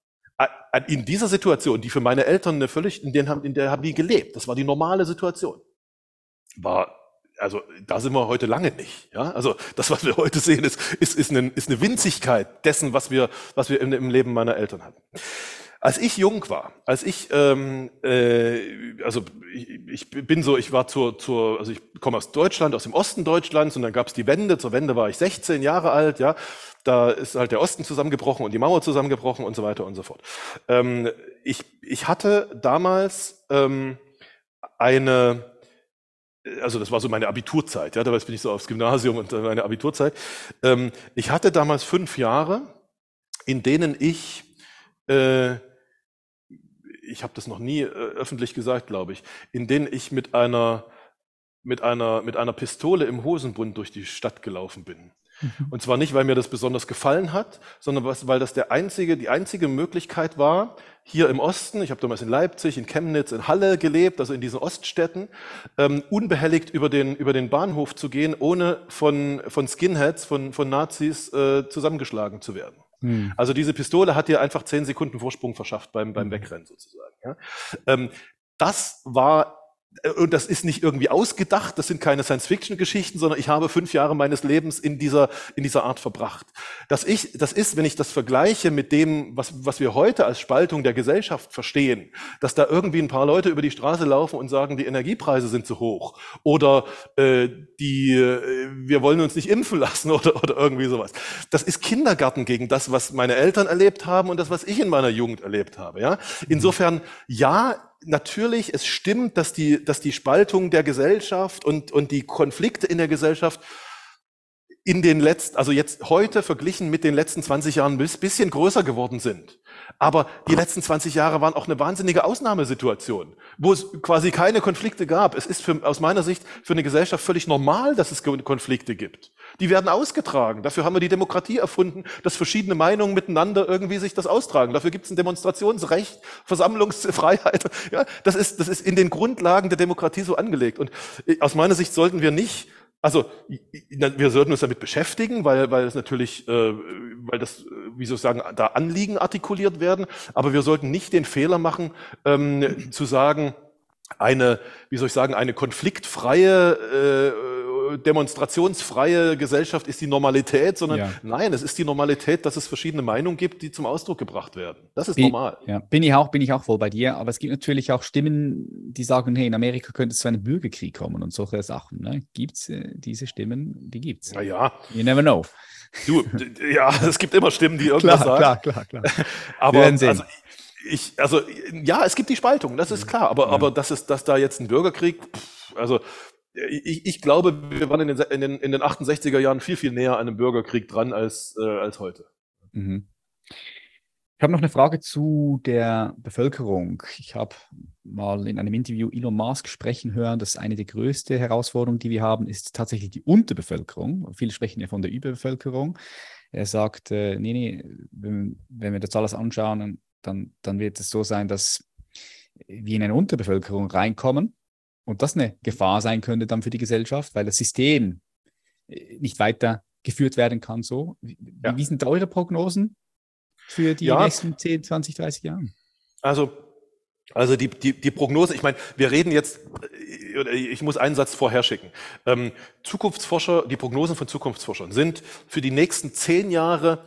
In dieser Situation, die für meine Eltern eine völlig, in der haben, in der haben die gelebt. Das war die normale Situation. War also da sind wir heute lange nicht. Ja? Also das, was wir heute sehen, ist, ist, ist, eine, ist eine Winzigkeit dessen, was wir, was wir im, im Leben meiner Eltern hatten. Als ich jung war, als ich, ähm, äh, also ich, ich bin so, ich war zur, zur, also ich komme aus Deutschland, aus dem Osten Deutschlands und dann gab es die Wende. Zur Wende war ich 16 Jahre alt, ja. Da ist halt der Osten zusammengebrochen und die Mauer zusammengebrochen und so weiter und so fort. Ähm, ich, ich hatte damals ähm, eine, also das war so meine Abiturzeit, ja, damals bin ich so aufs Gymnasium und meine Abiturzeit. Ähm, ich hatte damals fünf Jahre, in denen ich äh, ich habe das noch nie äh, öffentlich gesagt, glaube ich, in denen ich mit einer, mit, einer, mit einer Pistole im Hosenbund durch die Stadt gelaufen bin. Mhm. Und zwar nicht, weil mir das besonders gefallen hat, sondern weil das der einzige, die einzige Möglichkeit war, hier im Osten, ich habe damals in Leipzig, in Chemnitz, in Halle gelebt, also in diesen Oststädten, ähm, unbehelligt über den, über den Bahnhof zu gehen, ohne von, von Skinheads, von, von Nazis äh, zusammengeschlagen zu werden. Hm. Also diese Pistole hat dir einfach zehn Sekunden Vorsprung verschafft beim, beim hm. Wegrennen sozusagen. Ja? Ähm, das war und das ist nicht irgendwie ausgedacht, das sind keine Science-Fiction-Geschichten, sondern ich habe fünf Jahre meines Lebens in dieser, in dieser Art verbracht. Dass ich, das ist, wenn ich das vergleiche mit dem, was, was wir heute als Spaltung der Gesellschaft verstehen, dass da irgendwie ein paar Leute über die Straße laufen und sagen, die Energiepreise sind zu hoch oder äh, die, äh, wir wollen uns nicht impfen lassen (laughs) oder, oder irgendwie sowas. Das ist Kindergarten gegen das, was meine Eltern erlebt haben und das, was ich in meiner Jugend erlebt habe. Ja? Insofern, ja, natürlich, es stimmt, dass die, dass die Spaltung der Gesellschaft und, und die Konflikte in der Gesellschaft in den letzten, also jetzt heute verglichen mit den letzten 20 Jahren ein bisschen größer geworden sind. Aber die letzten 20 Jahre waren auch eine wahnsinnige Ausnahmesituation, wo es quasi keine Konflikte gab. Es ist für, aus meiner Sicht für eine Gesellschaft völlig normal, dass es Konflikte gibt. Die werden ausgetragen. Dafür haben wir die Demokratie erfunden, dass verschiedene Meinungen miteinander irgendwie sich das austragen. Dafür gibt es ein Demonstrationsrecht, Versammlungsfreiheit. Ja, das ist, das ist in den Grundlagen der Demokratie so angelegt. Und äh, aus meiner Sicht sollten wir nicht also wir sollten uns damit beschäftigen, weil, weil es natürlich, äh, weil das, wie soll ich sagen, da Anliegen artikuliert werden. Aber wir sollten nicht den Fehler machen, ähm, zu sagen, eine, wie soll ich sagen, eine konfliktfreie äh, demonstrationsfreie Gesellschaft ist die Normalität, sondern ja. nein, es ist die Normalität, dass es verschiedene Meinungen gibt, die zum Ausdruck gebracht werden. Das ist bin, normal. Ja, bin ich auch, bin ich auch voll bei dir. Aber es gibt natürlich auch Stimmen, die sagen, hey, in Amerika könnte es zu einem Bürgerkrieg kommen und solche Sachen. Ne? Gibt es äh, diese Stimmen? Die gibt es. Naja. You never know. Du, ja, (laughs) es gibt immer Stimmen, die irgendwas klar, sagen. Klar, klar, klar. (laughs) Aber also, ich, also ja, es gibt die Spaltung, das ist klar. Aber, ja. aber dass es, dass da jetzt ein Bürgerkrieg, pff, also ich, ich glaube, wir waren in den, in, den, in den 68er Jahren viel, viel näher an einem Bürgerkrieg dran als, äh, als heute. Mhm. Ich habe noch eine Frage zu der Bevölkerung. Ich habe mal in einem Interview Elon Musk sprechen hören, dass eine der größten Herausforderungen, die wir haben, ist tatsächlich die Unterbevölkerung. Viele sprechen ja von der Überbevölkerung. Er sagt, äh, nee, nee, wenn, wenn wir das alles anschauen, dann, dann wird es so sein, dass wir in eine Unterbevölkerung reinkommen und das eine Gefahr sein könnte dann für die Gesellschaft, weil das System äh, nicht weiter geführt werden kann so. Wie, ja. wie sind eure Prognosen für die ja. nächsten 10, 20, 30 Jahre? Also, also die, die, die Prognose, ich meine, wir reden jetzt, äh, ich muss einen Satz vorher schicken. Ähm, Zukunftsforscher, die Prognosen von Zukunftsforschern sind für die nächsten zehn Jahre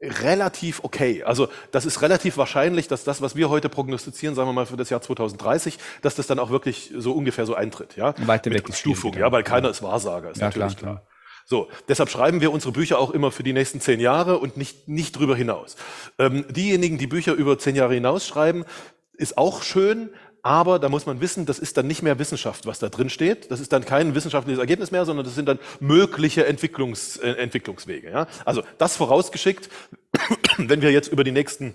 relativ okay. Also das ist relativ wahrscheinlich, dass das, was wir heute prognostizieren, sagen wir mal für das Jahr 2030, dass das dann auch wirklich so ungefähr so eintritt. Ja? Weiter weg. Stufung, ja, weil keiner ja. ist Wahrsager, ist ja, natürlich klar. klar. So, deshalb schreiben wir unsere Bücher auch immer für die nächsten zehn Jahre und nicht, nicht drüber hinaus. Ähm, diejenigen, die Bücher über zehn Jahre hinaus schreiben, ist auch schön, aber da muss man wissen, das ist dann nicht mehr Wissenschaft, was da drin steht. Das ist dann kein wissenschaftliches Ergebnis mehr, sondern das sind dann mögliche Entwicklungs, äh, Entwicklungswege. Ja? Also das vorausgeschickt, (coughs) wenn wir jetzt über die nächsten,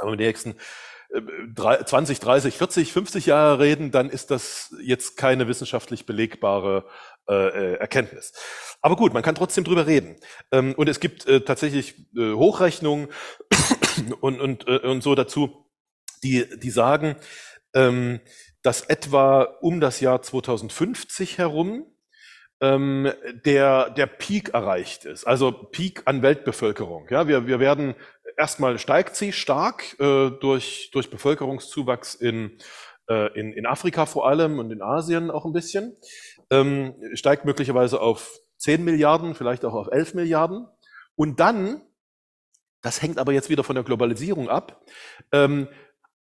über die nächsten 20, 30, 40, 50 Jahre reden, dann ist das jetzt keine wissenschaftlich belegbare äh, äh, Erkenntnis. Aber gut, man kann trotzdem drüber reden. Ähm, und es gibt äh, tatsächlich äh, Hochrechnungen (coughs) und, und, äh, und so dazu, die, die sagen, ähm, dass etwa um das Jahr 2050 herum ähm, der, der Peak erreicht ist, also Peak an Weltbevölkerung. Ja, wir, wir werden erstmal steigt sie stark äh, durch, durch Bevölkerungszuwachs in, äh, in, in Afrika vor allem und in Asien auch ein bisschen, ähm, steigt möglicherweise auf 10 Milliarden, vielleicht auch auf 11 Milliarden. Und dann, das hängt aber jetzt wieder von der Globalisierung ab, ähm,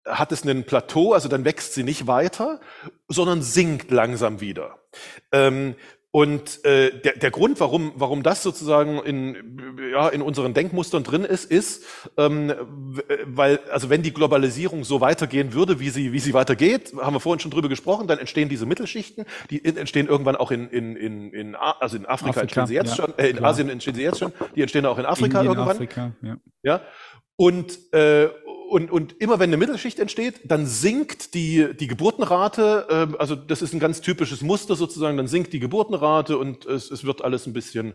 hat es einen Plateau, also dann wächst sie nicht weiter, sondern sinkt langsam wieder. Ähm, und äh, der, der Grund, warum, warum das sozusagen in, ja, in unseren Denkmustern drin ist, ist, ähm, weil, also wenn die Globalisierung so weitergehen würde, wie sie, wie sie weitergeht, haben wir vorhin schon drüber gesprochen, dann entstehen diese Mittelschichten, die entstehen irgendwann auch in, in, in, in also in Afrika, Afrika entstehen sie jetzt ja, schon, äh, in klar. Asien entstehen sie jetzt schon, die entstehen auch in Afrika Indien, irgendwann. Afrika, ja. ja. Und, äh, und, und immer wenn eine Mittelschicht entsteht, dann sinkt die, die Geburtenrate, äh, also das ist ein ganz typisches Muster sozusagen, dann sinkt die Geburtenrate und es, es wird alles ein bisschen,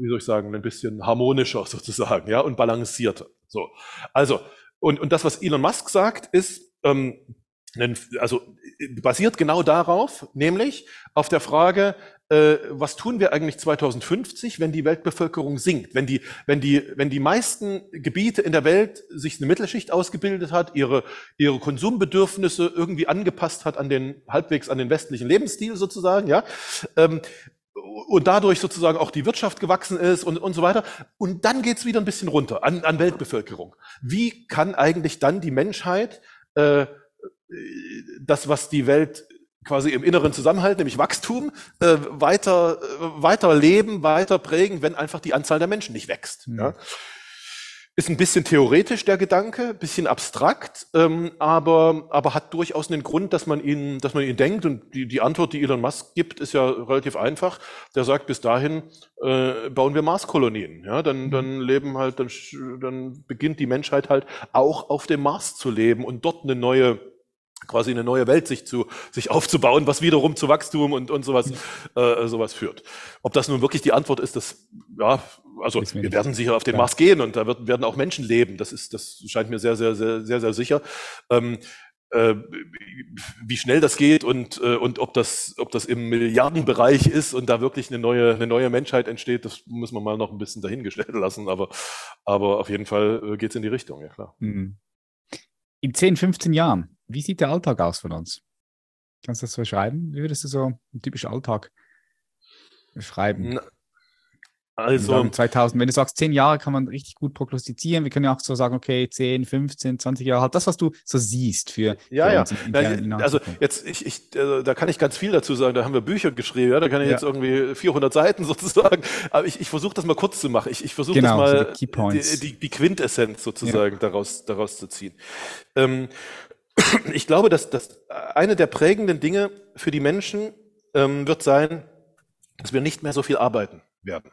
wie soll ich sagen, ein bisschen harmonischer sozusagen, ja, und balancierter. So. Also, und, und das, was Elon Musk sagt, ist, ähm, also basiert genau darauf, nämlich auf der Frage, äh, was tun wir eigentlich 2050, wenn die Weltbevölkerung sinkt, wenn die, wenn die, wenn die meisten Gebiete in der Welt sich eine Mittelschicht ausgebildet hat, ihre, ihre Konsumbedürfnisse irgendwie angepasst hat an den, halbwegs an den westlichen Lebensstil sozusagen, ja, ähm, und dadurch sozusagen auch die Wirtschaft gewachsen ist und, und so weiter. Und dann geht's wieder ein bisschen runter an, an Weltbevölkerung. Wie kann eigentlich dann die Menschheit äh, das, was die Welt quasi im inneren Zusammenhalt, nämlich Wachstum, äh, weiter, äh, weiter leben, weiter prägen, wenn einfach die Anzahl der Menschen nicht wächst. Mhm. Ja. Ist ein bisschen theoretisch der Gedanke, bisschen abstrakt, ähm, aber, aber hat durchaus einen Grund, dass man ihn, dass man ihn denkt. Und die, die Antwort, die Elon Musk gibt, ist ja relativ einfach. Der sagt, bis dahin äh, bauen wir Marskolonien. Ja, dann, mhm. dann leben halt, dann, dann beginnt die Menschheit halt auch auf dem Mars zu leben und dort eine neue quasi eine neue Welt sich zu sich aufzubauen, was wiederum zu Wachstum und und sowas äh, sowas führt. Ob das nun wirklich die Antwort ist, das ja, also wir werden sicher auf den. Mars gehen und da wird, werden auch Menschen leben. Das ist das scheint mir sehr sehr sehr sehr sehr sicher. Ähm, äh, wie schnell das geht und äh, und ob das ob das im Milliardenbereich ist und da wirklich eine neue eine neue Menschheit entsteht, das muss man mal noch ein bisschen dahingestellt (laughs) lassen. Aber aber auf jeden Fall äh, geht es in die Richtung, ja klar. Mhm. In 10, 15 Jahren wie sieht der Alltag aus von uns? Kannst du das beschreiben? Wie würdest du so einen typischen Alltag beschreiben? Also 2000, wenn du sagst, zehn Jahre kann man richtig gut prognostizieren. Wir können ja auch so sagen, okay, 10, 15, 20 Jahre, halt das, was du so siehst für, ja, für ja. ja also jetzt, ich, ich, äh, da kann ich ganz viel dazu sagen. Da haben wir Bücher geschrieben, ja, da kann ich ja. jetzt irgendwie 400 Seiten (laughs) sozusagen. Aber ich, ich versuche das mal kurz zu machen. Ich, ich versuche genau, das mal, so die, die, die, die, Quintessenz sozusagen ja. daraus, daraus zu ziehen. Ähm, (clears throat) ich glaube, dass, dass eine der prägenden Dinge für die Menschen ähm, wird sein, dass wir nicht mehr so viel arbeiten werden.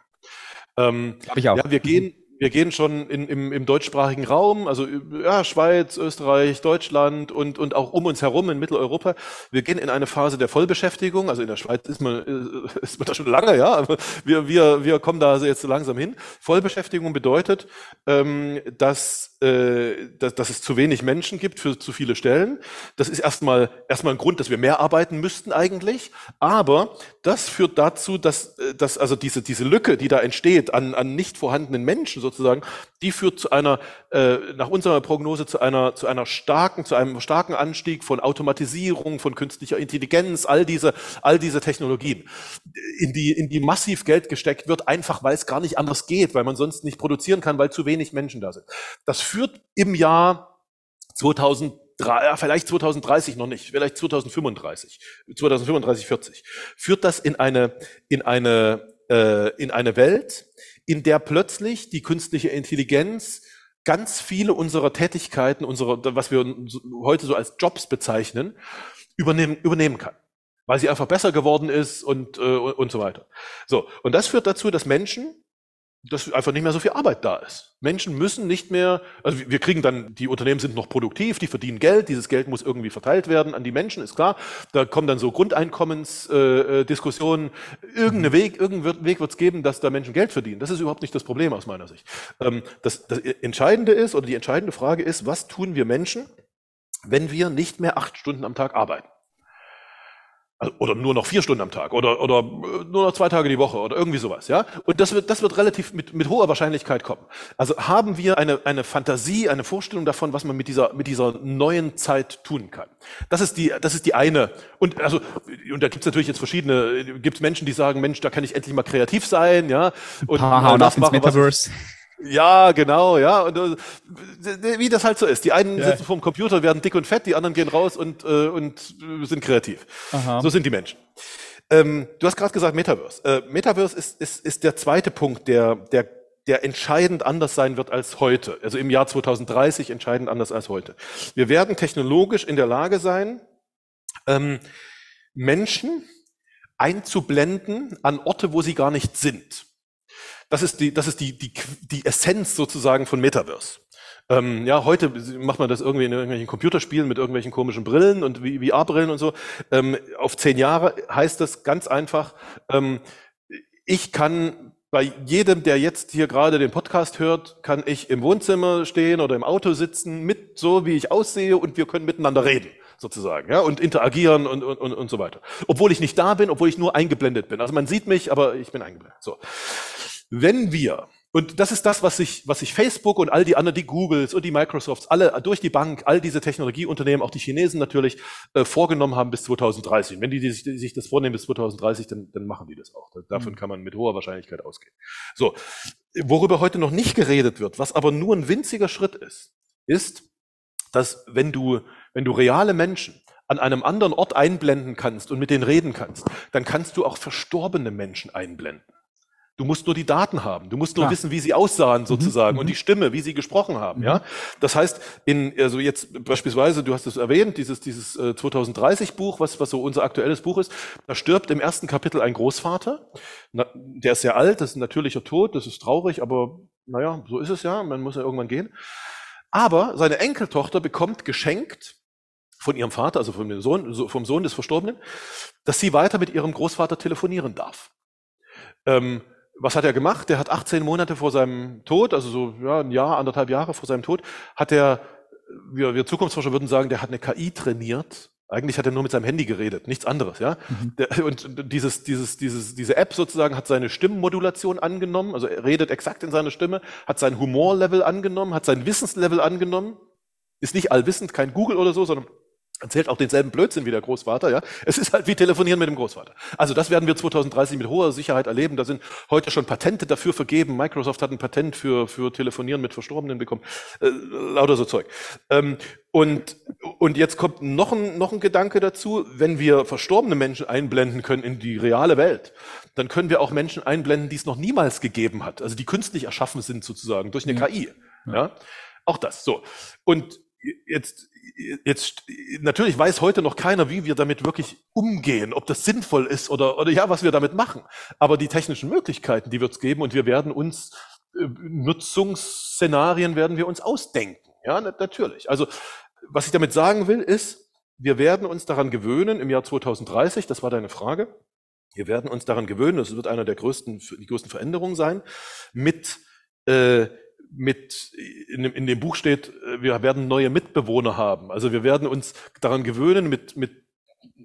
Ähm, ich auch. Ja, wir gehen, wir gehen schon in, im, im deutschsprachigen Raum, also ja, Schweiz, Österreich, Deutschland und, und auch um uns herum in Mitteleuropa. Wir gehen in eine Phase der Vollbeschäftigung. Also in der Schweiz ist man, äh, ist man da schon lange, ja, aber wir, wir, wir kommen da jetzt langsam hin. Vollbeschäftigung bedeutet, ähm, dass, äh, dass, dass es zu wenig Menschen gibt für zu viele Stellen. Das ist erstmal, erstmal ein Grund, dass wir mehr arbeiten müssten eigentlich. Aber das führt dazu, dass, äh, dass also diese, diese Lücke, die da entsteht an, an nicht vorhandenen Menschen, sozusagen, die führt zu einer, äh, nach unserer Prognose, zu einer, zu einer starken, zu einem starken Anstieg von Automatisierung, von künstlicher Intelligenz, all diese, all diese Technologien, in die, in die massiv Geld gesteckt wird, einfach weil es gar nicht anders geht, weil man sonst nicht produzieren kann, weil zu wenig Menschen da sind. Das führt im Jahr 2000 vielleicht 2030 noch nicht, vielleicht 2035, 2035, 40, führt das in eine, in eine, äh, in eine Welt, in der plötzlich die künstliche Intelligenz ganz viele unserer Tätigkeiten, unserer, was wir heute so als Jobs bezeichnen, übernehmen, übernehmen kann. Weil sie einfach besser geworden ist und, äh, und so weiter. So. Und das führt dazu, dass Menschen dass einfach nicht mehr so viel Arbeit da ist. Menschen müssen nicht mehr, also wir kriegen dann, die Unternehmen sind noch produktiv, die verdienen Geld, dieses Geld muss irgendwie verteilt werden an die Menschen, ist klar. Da kommen dann so Grundeinkommensdiskussionen. Äh, Irgendeinen Weg, irgendeinen Weg wird es geben, dass da Menschen Geld verdienen. Das ist überhaupt nicht das Problem aus meiner Sicht. Ähm, das, das Entscheidende ist, oder die entscheidende Frage ist, was tun wir Menschen, wenn wir nicht mehr acht Stunden am Tag arbeiten? Also, oder nur noch vier Stunden am Tag oder, oder äh, nur noch zwei Tage die Woche oder irgendwie sowas, ja. Und das wird, das wird relativ mit, mit hoher Wahrscheinlichkeit kommen. Also haben wir eine, eine Fantasie, eine Vorstellung davon, was man mit dieser, mit dieser neuen Zeit tun kann. Das ist die, das ist die eine. Und, also, und da gibt's natürlich jetzt verschiedene, gibt's Menschen, die sagen, Mensch, da kann ich endlich mal kreativ sein, ja. Und, Aha, und das machen, Metaverse. Was, ja, genau, ja. Und äh, wie das halt so ist. Die einen ja. sitzen vorm Computer, werden dick und fett, die anderen gehen raus und, äh, und sind kreativ. Aha. So sind die Menschen. Ähm, du hast gerade gesagt Metaverse. Äh, Metaverse ist, ist, ist der zweite Punkt, der, der, der entscheidend anders sein wird als heute. Also im Jahr 2030 entscheidend anders als heute. Wir werden technologisch in der Lage sein, ähm, Menschen einzublenden an Orte, wo sie gar nicht sind. Das ist die, das ist die, die, die Essenz sozusagen von Metaverse. Ähm, ja, heute macht man das irgendwie in irgendwelchen Computerspielen mit irgendwelchen komischen Brillen und VR-Brillen und so. Ähm, auf zehn Jahre heißt das ganz einfach, ähm, ich kann bei jedem, der jetzt hier gerade den Podcast hört, kann ich im Wohnzimmer stehen oder im Auto sitzen, mit so wie ich aussehe und wir können miteinander reden. sozusagen, ja, und interagieren und, und, und, und so weiter. Obwohl ich nicht da bin, obwohl ich nur eingeblendet bin. Also man sieht mich, aber ich bin eingeblendet. So. Wenn wir und das ist das, was sich, was sich Facebook und all die anderen, die Googles und die Microsofts, alle durch die Bank, all diese Technologieunternehmen, auch die Chinesen natürlich, äh, vorgenommen haben bis 2030. Wenn die, die, sich, die sich das vornehmen bis 2030, dann, dann machen die das auch. Davon mhm. kann man mit hoher Wahrscheinlichkeit ausgehen. So, worüber heute noch nicht geredet wird, was aber nur ein winziger Schritt ist, ist, dass wenn du, wenn du reale Menschen an einem anderen Ort einblenden kannst und mit denen reden kannst, dann kannst du auch verstorbene Menschen einblenden. Du musst nur die Daten haben. Du musst nur Klar. wissen, wie sie aussahen mhm, sozusagen mhm. und die Stimme, wie sie gesprochen haben. Mhm. Ja, das heißt, in also jetzt beispielsweise, du hast es erwähnt, dieses dieses äh, 2030 Buch, was was so unser aktuelles Buch ist, da stirbt im ersten Kapitel ein Großvater. Na, der ist sehr alt, das ist ein natürlicher Tod, das ist traurig, aber naja, so ist es ja. Man muss ja irgendwann gehen. Aber seine Enkeltochter bekommt geschenkt von ihrem Vater, also vom Sohn, vom Sohn des Verstorbenen, dass sie weiter mit ihrem Großvater telefonieren darf. Ähm, was hat er gemacht? Der hat 18 Monate vor seinem Tod, also so ja, ein Jahr, anderthalb Jahre vor seinem Tod, hat er, wir, wir Zukunftsforscher würden sagen, der hat eine KI trainiert. Eigentlich hat er nur mit seinem Handy geredet, nichts anderes, ja. Mhm. Der, und dieses, dieses, dieses, diese App sozusagen hat seine Stimmmodulation angenommen, also er redet exakt in seiner Stimme, hat sein Humorlevel angenommen, hat sein Wissenslevel angenommen, ist nicht allwissend, kein Google oder so, sondern erzählt auch denselben Blödsinn wie der Großvater, ja. Es ist halt wie telefonieren mit dem Großvater. Also das werden wir 2030 mit hoher Sicherheit erleben. Da sind heute schon Patente dafür vergeben. Microsoft hat ein Patent für, für Telefonieren mit Verstorbenen bekommen. Äh, lauter so Zeug. Ähm, und, und jetzt kommt noch ein, noch ein Gedanke dazu. Wenn wir verstorbene Menschen einblenden können in die reale Welt, dann können wir auch Menschen einblenden, die es noch niemals gegeben hat. Also die künstlich erschaffen sind sozusagen durch eine ja. KI. Ja. Auch das. So. Und jetzt, jetzt, natürlich weiß heute noch keiner, wie wir damit wirklich umgehen, ob das sinnvoll ist oder, oder ja, was wir damit machen. Aber die technischen Möglichkeiten, die wird es geben und wir werden uns, äh, Nutzungsszenarien werden wir uns ausdenken. Ja, natürlich. Also, was ich damit sagen will, ist, wir werden uns daran gewöhnen im Jahr 2030, das war deine Frage, wir werden uns daran gewöhnen, das wird einer der größten, die größten Veränderungen sein, mit äh, mit, in dem, in dem Buch steht, äh, wir werden neue Mitbewohner haben. Also wir werden uns daran gewöhnen, mit, mit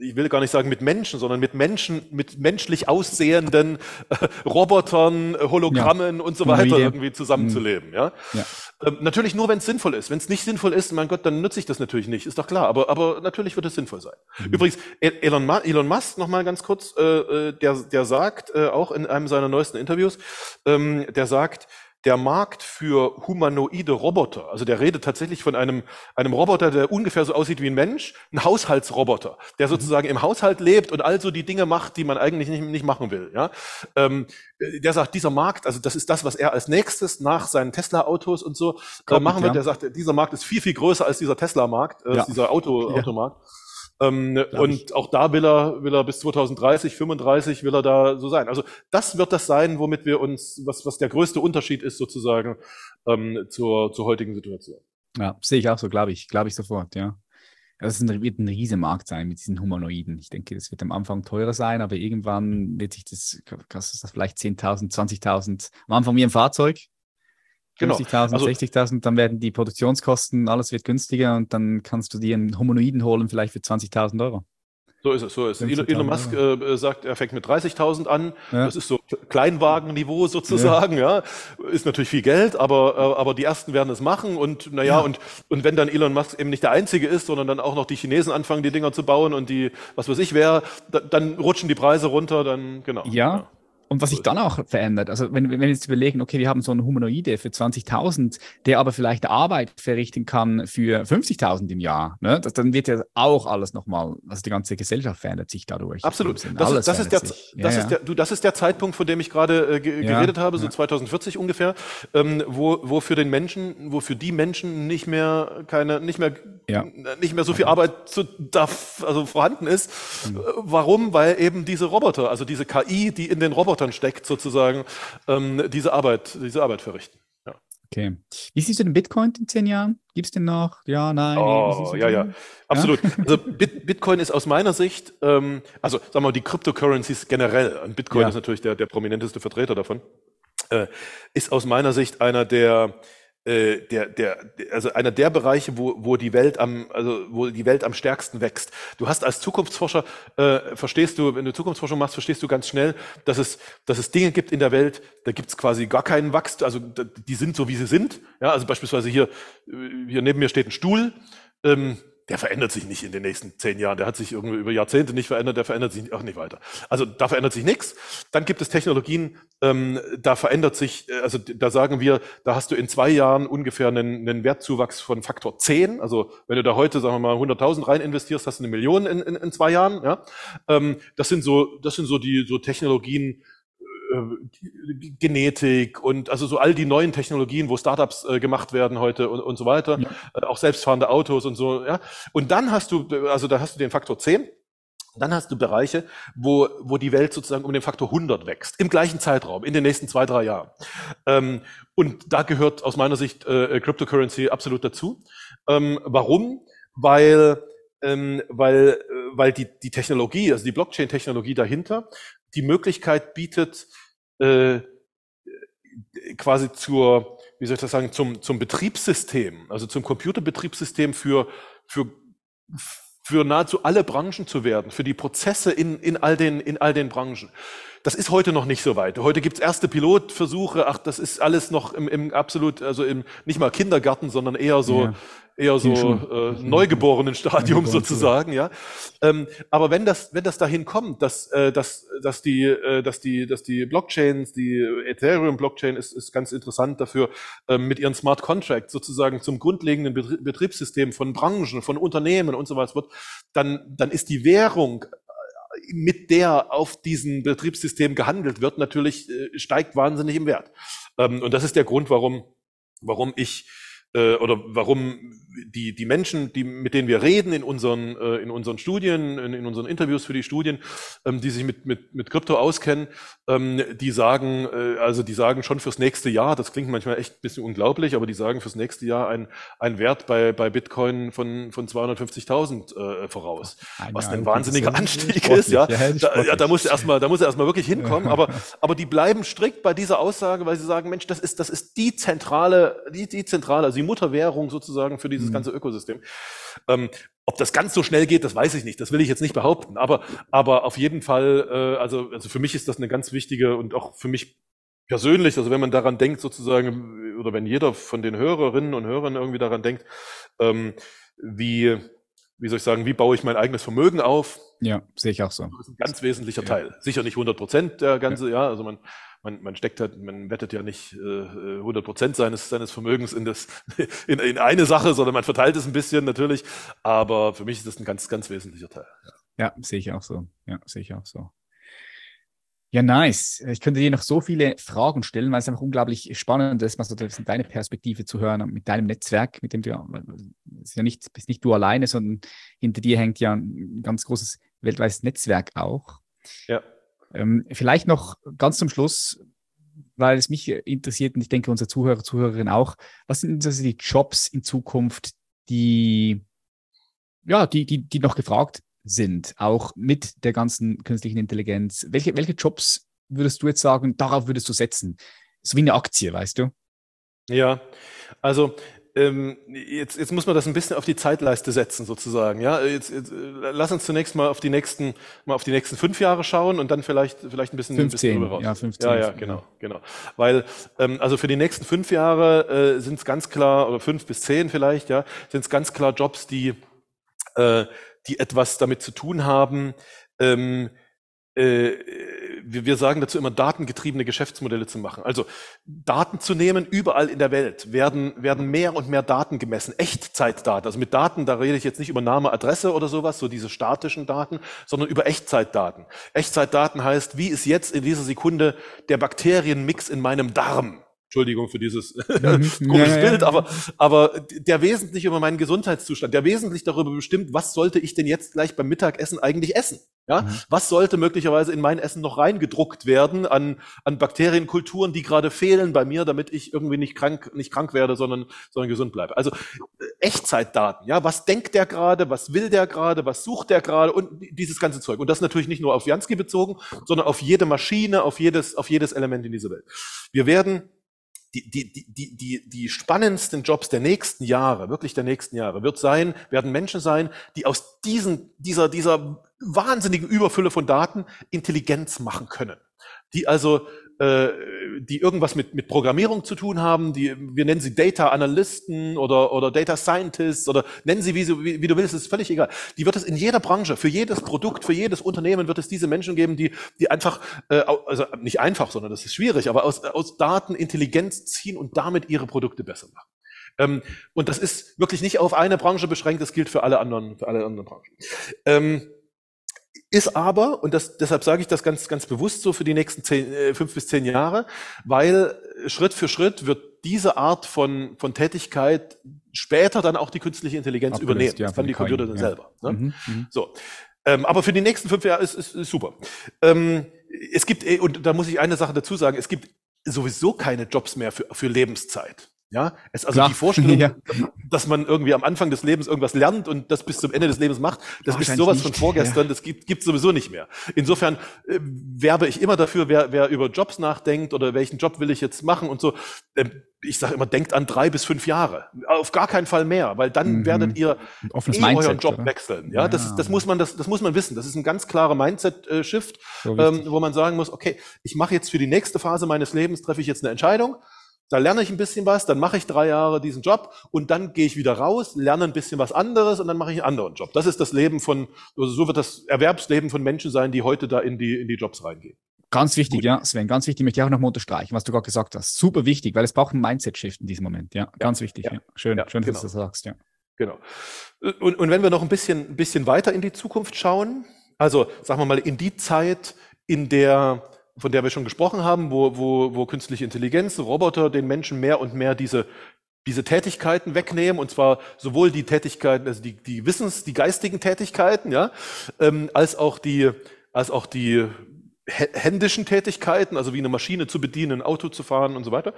ich will gar nicht sagen mit Menschen, sondern mit Menschen, mit menschlich aussehenden äh, Robotern, äh, Hologrammen ja. und so weiter irgendwie zusammenzuleben. Ja? ja. Ähm, natürlich nur, wenn es sinnvoll ist. Wenn es nicht sinnvoll ist, mein Gott, dann nutze ich das natürlich nicht, ist doch klar. Aber, aber natürlich wird es sinnvoll sein. Mhm. Übrigens, e-, Elon, Elon Musk, noch mal ganz kurz, äh, äh, der, der sagt äh, auch in einem seiner neuesten Interviews, ähm, der sagt, der Markt für humanoide Roboter, also der redet tatsächlich von einem, einem Roboter, der ungefähr so aussieht wie ein Mensch, ein Haushaltsroboter, der sozusagen im Haushalt lebt und also die Dinge macht, die man eigentlich nicht, nicht machen will. Ja? Ähm, der sagt, dieser Markt, also das ist das, was er als nächstes nach seinen Tesla-Autos und so äh, machen wird. Ja. Der sagt, dieser Markt ist viel, viel größer als dieser Tesla-Markt, äh, ja. dieser Auto, ja. Automarkt. Ähm, und ich. auch da will er, will er bis 2030, 35 will er da so sein. Also das wird das sein, womit wir uns, was, was der größte Unterschied ist sozusagen ähm, zur, zur heutigen Situation. Ja, sehe ich auch so, glaube ich, glaube ich sofort, ja. Das wird ein riesiger Markt sein mit diesen Humanoiden. Ich denke, das wird am Anfang teurer sein, aber irgendwann wird sich das, kostet das vielleicht 10.000, 20.000, am Anfang wie ein Fahrzeug, 50.000, genau. also, 60.000, dann werden die Produktionskosten, alles wird günstiger und dann kannst du dir einen Humanoiden holen, vielleicht für 20.000 Euro. So ist es, so ist es. Elon Musk äh, sagt, er fängt mit 30.000 an. Ja. Das ist so Kleinwagenniveau sozusagen, ja. ja. Ist natürlich viel Geld, aber, äh, aber die ersten werden es machen und, naja, ja. und, und wenn dann Elon Musk eben nicht der Einzige ist, sondern dann auch noch die Chinesen anfangen, die Dinger zu bauen und die, was weiß ich wer, da, dann rutschen die Preise runter, dann, genau. Ja, und was sich dann auch verändert, also wenn, wenn wir jetzt überlegen, okay, wir haben so einen Humanoide für 20.000, der aber vielleicht Arbeit verrichten kann für 50.000 im Jahr, ne? das, dann wird ja auch alles nochmal, also die ganze Gesellschaft verändert sich dadurch. Absolut. Das, ist, das, ist der, das, ja, ist der, du, das ist der Zeitpunkt, von dem ich gerade äh, ge ja, geredet habe, so 2040 ungefähr, ähm, wo, wo für den Menschen, wo für die Menschen nicht mehr keine, nicht mehr, nicht mehr so viel Arbeit zu, darf, also vorhanden ist. Mhm. Warum? Weil eben diese Roboter, also diese KI, die in den Robotern Robotern steckt, sozusagen, ähm, diese, Arbeit, diese Arbeit verrichten. Ja. Okay. Wie siehst du den Bitcoin in zehn Jahren? Gibt es den noch? Ja, nein? Oh, ja, ja, absolut. Ja? Also Bit Bitcoin ist aus meiner Sicht, ähm, also sagen wir mal, die Cryptocurrencies generell, und Bitcoin ja. ist natürlich der, der prominenteste Vertreter davon, äh, ist aus meiner Sicht einer der äh, der, der, also einer der Bereiche, wo, wo die Welt am, also wo die Welt am stärksten wächst. Du hast als Zukunftsforscher, äh, verstehst du, wenn du Zukunftsforschung machst, verstehst du ganz schnell, dass es, dass es Dinge gibt in der Welt, da gibt es quasi gar keinen Wachstum, also die sind so, wie sie sind. Ja, also beispielsweise hier, äh, hier neben mir steht ein Stuhl. Ähm, der verändert sich nicht in den nächsten zehn Jahren. Der hat sich irgendwie über Jahrzehnte nicht verändert, der verändert sich auch nicht weiter. Also da verändert sich nichts. Dann gibt es Technologien, ähm, da verändert sich, äh, also da sagen wir, da hast du in zwei Jahren ungefähr einen, einen Wertzuwachs von Faktor 10. Also wenn du da heute, sagen wir mal, 100.000 rein investierst, hast du eine Million in, in, in zwei Jahren. Ja? Ähm, das sind so, das sind so die so Technologien, äh, Genetik und also so all die neuen Technologien, wo Startups äh, gemacht werden heute und, und so weiter, ja. äh, auch selbstfahrende Autos und so, ja. Und dann hast du, also da hast du den Faktor 10. Dann hast du Bereiche, wo, wo die Welt sozusagen um den Faktor 100 wächst, im gleichen Zeitraum, in den nächsten zwei, drei Jahren. Ähm, und da gehört aus meiner Sicht äh, Cryptocurrency absolut dazu. Ähm, warum? Weil, ähm, weil, äh, weil die, die Technologie, also die Blockchain-Technologie dahinter, die Möglichkeit bietet, äh, quasi zur, wie soll ich das sagen, zum, zum Betriebssystem, also zum Computerbetriebssystem für, für, für nahezu alle Branchen zu werden, für die Prozesse in, in, all, den, in all den Branchen. Das ist heute noch nicht so weit. Heute gibt's erste Pilotversuche. Ach, das ist alles noch im, im absolut, also im nicht mal Kindergarten, sondern eher so ja eher so äh, neugeborenen Stadium sozusagen, ja. Ähm, aber wenn das, wenn das dahin kommt, dass, äh, dass, dass die, äh, dass die, dass die Blockchains, die Ethereum Blockchain ist, ist ganz interessant dafür, ähm, mit ihren Smart Contracts sozusagen zum grundlegenden Betriebssystem von Branchen, von Unternehmen und so was wird, dann, dann ist die Währung äh, mit der auf diesem Betriebssystem gehandelt wird, natürlich äh, steigt wahnsinnig im Wert. Ähm, und das ist der Grund, warum, warum ich äh, oder warum die, die Menschen, die, mit denen wir reden in unseren, äh, in unseren Studien, in, in unseren Interviews für die Studien, ähm, die sich mit, mit, mit Krypto auskennen, ähm, die sagen, äh, also die sagen schon fürs nächste Jahr, das klingt manchmal echt ein bisschen unglaublich, aber die sagen fürs nächste Jahr ein, ein Wert bei, bei Bitcoin von, von 250.000 äh, voraus. Ein was ein wahnsinniger Anstieg ist, ja. Ja, da, ja, da muss er erstmal, da muss er erstmal wirklich hinkommen, aber, aber die bleiben strikt bei dieser Aussage, weil sie sagen, Mensch, das ist, das ist die zentrale, die, die zentrale, also die Mutterwährung sozusagen für dieses mhm. ganze Ökosystem. Ähm, ob das ganz so schnell geht, das weiß ich nicht. Das will ich jetzt nicht behaupten. Aber, aber auf jeden Fall, äh, also, also für mich ist das eine ganz wichtige und auch für mich persönlich, also wenn man daran denkt sozusagen, oder wenn jeder von den Hörerinnen und Hörern irgendwie daran denkt, ähm, wie, wie soll ich sagen, wie baue ich mein eigenes Vermögen auf? Ja, sehe ich auch so. Das ist ein ganz wesentlicher ja. Teil. Sicher nicht 100 Prozent der ganze, ja, ja also man, man, man steckt halt, man wettet ja nicht äh, 100 Prozent seines, seines Vermögens in, das, (laughs) in, in eine Sache, sondern man verteilt es ein bisschen natürlich. Aber für mich ist das ein ganz, ganz wesentlicher Teil. Ja, ja sehe ich auch so. Ja, sehe ich auch so. Ja, nice. Ich könnte dir noch so viele Fragen stellen, weil es einfach unglaublich spannend ist, mal so deine Perspektive zu hören mit deinem Netzwerk, mit dem du ist ja nicht, bist nicht du alleine, sondern hinter dir hängt ja ein ganz großes weltweites Netzwerk auch. Ja. Ähm, vielleicht noch ganz zum Schluss, weil es mich interessiert und ich denke unsere Zuhörer, Zuhörerinnen auch, was sind also die Jobs in Zukunft, die, ja, die, die, die noch gefragt sind, auch mit der ganzen künstlichen Intelligenz? Welche, welche Jobs würdest du jetzt sagen, darauf würdest du setzen? So wie eine Aktie, weißt du? Ja, also ähm, jetzt, jetzt muss man das ein bisschen auf die Zeitleiste setzen, sozusagen. Ja, jetzt, jetzt äh, lass uns zunächst mal auf die nächsten, mal auf die nächsten fünf Jahre schauen und dann vielleicht, vielleicht ein bisschen, 15, ein bisschen raus. Ja, 15. Ja, ja, genau, genau. Weil, ähm, also für die nächsten fünf Jahre äh, sind es ganz klar, oder fünf bis zehn vielleicht, ja, sind es ganz klar Jobs, die, äh, die etwas damit zu tun haben, ähm, äh, wir, sagen dazu immer, datengetriebene Geschäftsmodelle zu machen. Also Daten zu nehmen, überall in der Welt werden, werden mehr und mehr Daten gemessen, Echtzeitdaten. Also mit Daten, da rede ich jetzt nicht über Name, Adresse oder sowas, so diese statischen Daten, sondern über Echtzeitdaten. Echtzeitdaten heißt, wie ist jetzt in dieser Sekunde der Bakterienmix in meinem Darm? Entschuldigung für dieses (laughs) mhm. komisches ja, Bild, ja. aber, aber der wesentlich über meinen Gesundheitszustand, der wesentlich darüber bestimmt, was sollte ich denn jetzt gleich beim Mittagessen eigentlich essen? Ja, mhm. was sollte möglicherweise in mein Essen noch reingedruckt werden an, an Bakterienkulturen, die gerade fehlen bei mir, damit ich irgendwie nicht krank, nicht krank werde, sondern, sondern gesund bleibe? Also äh, Echtzeitdaten, ja, was denkt der gerade, was will der gerade, was sucht der gerade und dieses ganze Zeug. Und das natürlich nicht nur auf Jansky bezogen, sondern auf jede Maschine, auf jedes, auf jedes Element in dieser Welt. Wir werden die, die, die, die, die spannendsten Jobs der nächsten Jahre, wirklich der nächsten Jahre, wird sein, werden Menschen sein, die aus diesen, dieser, dieser wahnsinnigen Überfülle von Daten Intelligenz machen können. Die also äh, die irgendwas mit, mit Programmierung zu tun haben, die, wir nennen sie Data Analysten oder, oder Data Scientists oder nennen sie wie, wie, wie du willst, ist völlig egal. Die wird es in jeder Branche, für jedes Produkt, für jedes Unternehmen wird es diese Menschen geben, die, die einfach, äh, also nicht einfach, sondern das ist schwierig, aber aus, aus Daten Intelligenz ziehen und damit ihre Produkte besser machen. Ähm, und das ist wirklich nicht auf eine Branche beschränkt, das gilt für alle anderen, für alle anderen Branchen. Ist aber, und das, deshalb sage ich das ganz, ganz bewusst so für die nächsten zehn, äh, fünf bis zehn Jahre, weil Schritt für Schritt wird diese Art von, von Tätigkeit später dann auch die künstliche Intelligenz Abgelöst, übernehmen. Ja, das kann die Computer dann ja. selber. Ne? Mhm, mhm, so. Ähm, aber für die nächsten fünf Jahre ist, ist, ist super. Ähm, es gibt, äh, und da muss ich eine Sache dazu sagen, es gibt sowieso keine Jobs mehr für, für Lebenszeit. Ja, es ist also Klar. die Vorstellung, (laughs) ja. dass man irgendwie am Anfang des Lebens irgendwas lernt und das bis zum Ende des Lebens macht, das ist sowas nicht. von vorgestern, ja. das gibt gibt sowieso nicht mehr. Insofern äh, werbe ich immer dafür, wer, wer über Jobs nachdenkt oder welchen Job will ich jetzt machen und so. Äh, ich sage immer, denkt an drei bis fünf Jahre. Auf gar keinen Fall mehr, weil dann mhm. werdet ihr eh Mindset, euren Job oder? wechseln. Ja, ja, Das, das muss man, das, das muss man wissen. Das ist ein ganz klarer Mindset-Shift, so ähm, wo man sagen muss, okay, ich mache jetzt für die nächste Phase meines Lebens, treffe ich jetzt eine Entscheidung da lerne ich ein bisschen was, dann mache ich drei Jahre diesen Job und dann gehe ich wieder raus, lerne ein bisschen was anderes und dann mache ich einen anderen Job. Das ist das Leben von, also so wird das Erwerbsleben von Menschen sein, die heute da in die, in die Jobs reingehen. Ganz wichtig, Gut. ja, Sven, ganz wichtig, möchte ich auch nochmal unterstreichen, was du gerade gesagt hast. Super wichtig, weil es braucht ein Mindset-Shift in diesem Moment, ja, ganz wichtig. Ja. Ja. Schön, ja, schön, dass genau. du das sagst, ja. Genau. Und, und wenn wir noch ein bisschen, ein bisschen weiter in die Zukunft schauen, also sagen wir mal in die Zeit, in der von der wir schon gesprochen haben, wo, wo, wo künstliche Intelligenz, Roboter den Menschen mehr und mehr diese, diese Tätigkeiten wegnehmen, und zwar sowohl die Tätigkeiten, also die, die Wissens-, die geistigen Tätigkeiten, ja, ähm, als auch die, als auch die händischen Tätigkeiten, also wie eine Maschine zu bedienen, ein Auto zu fahren und so weiter.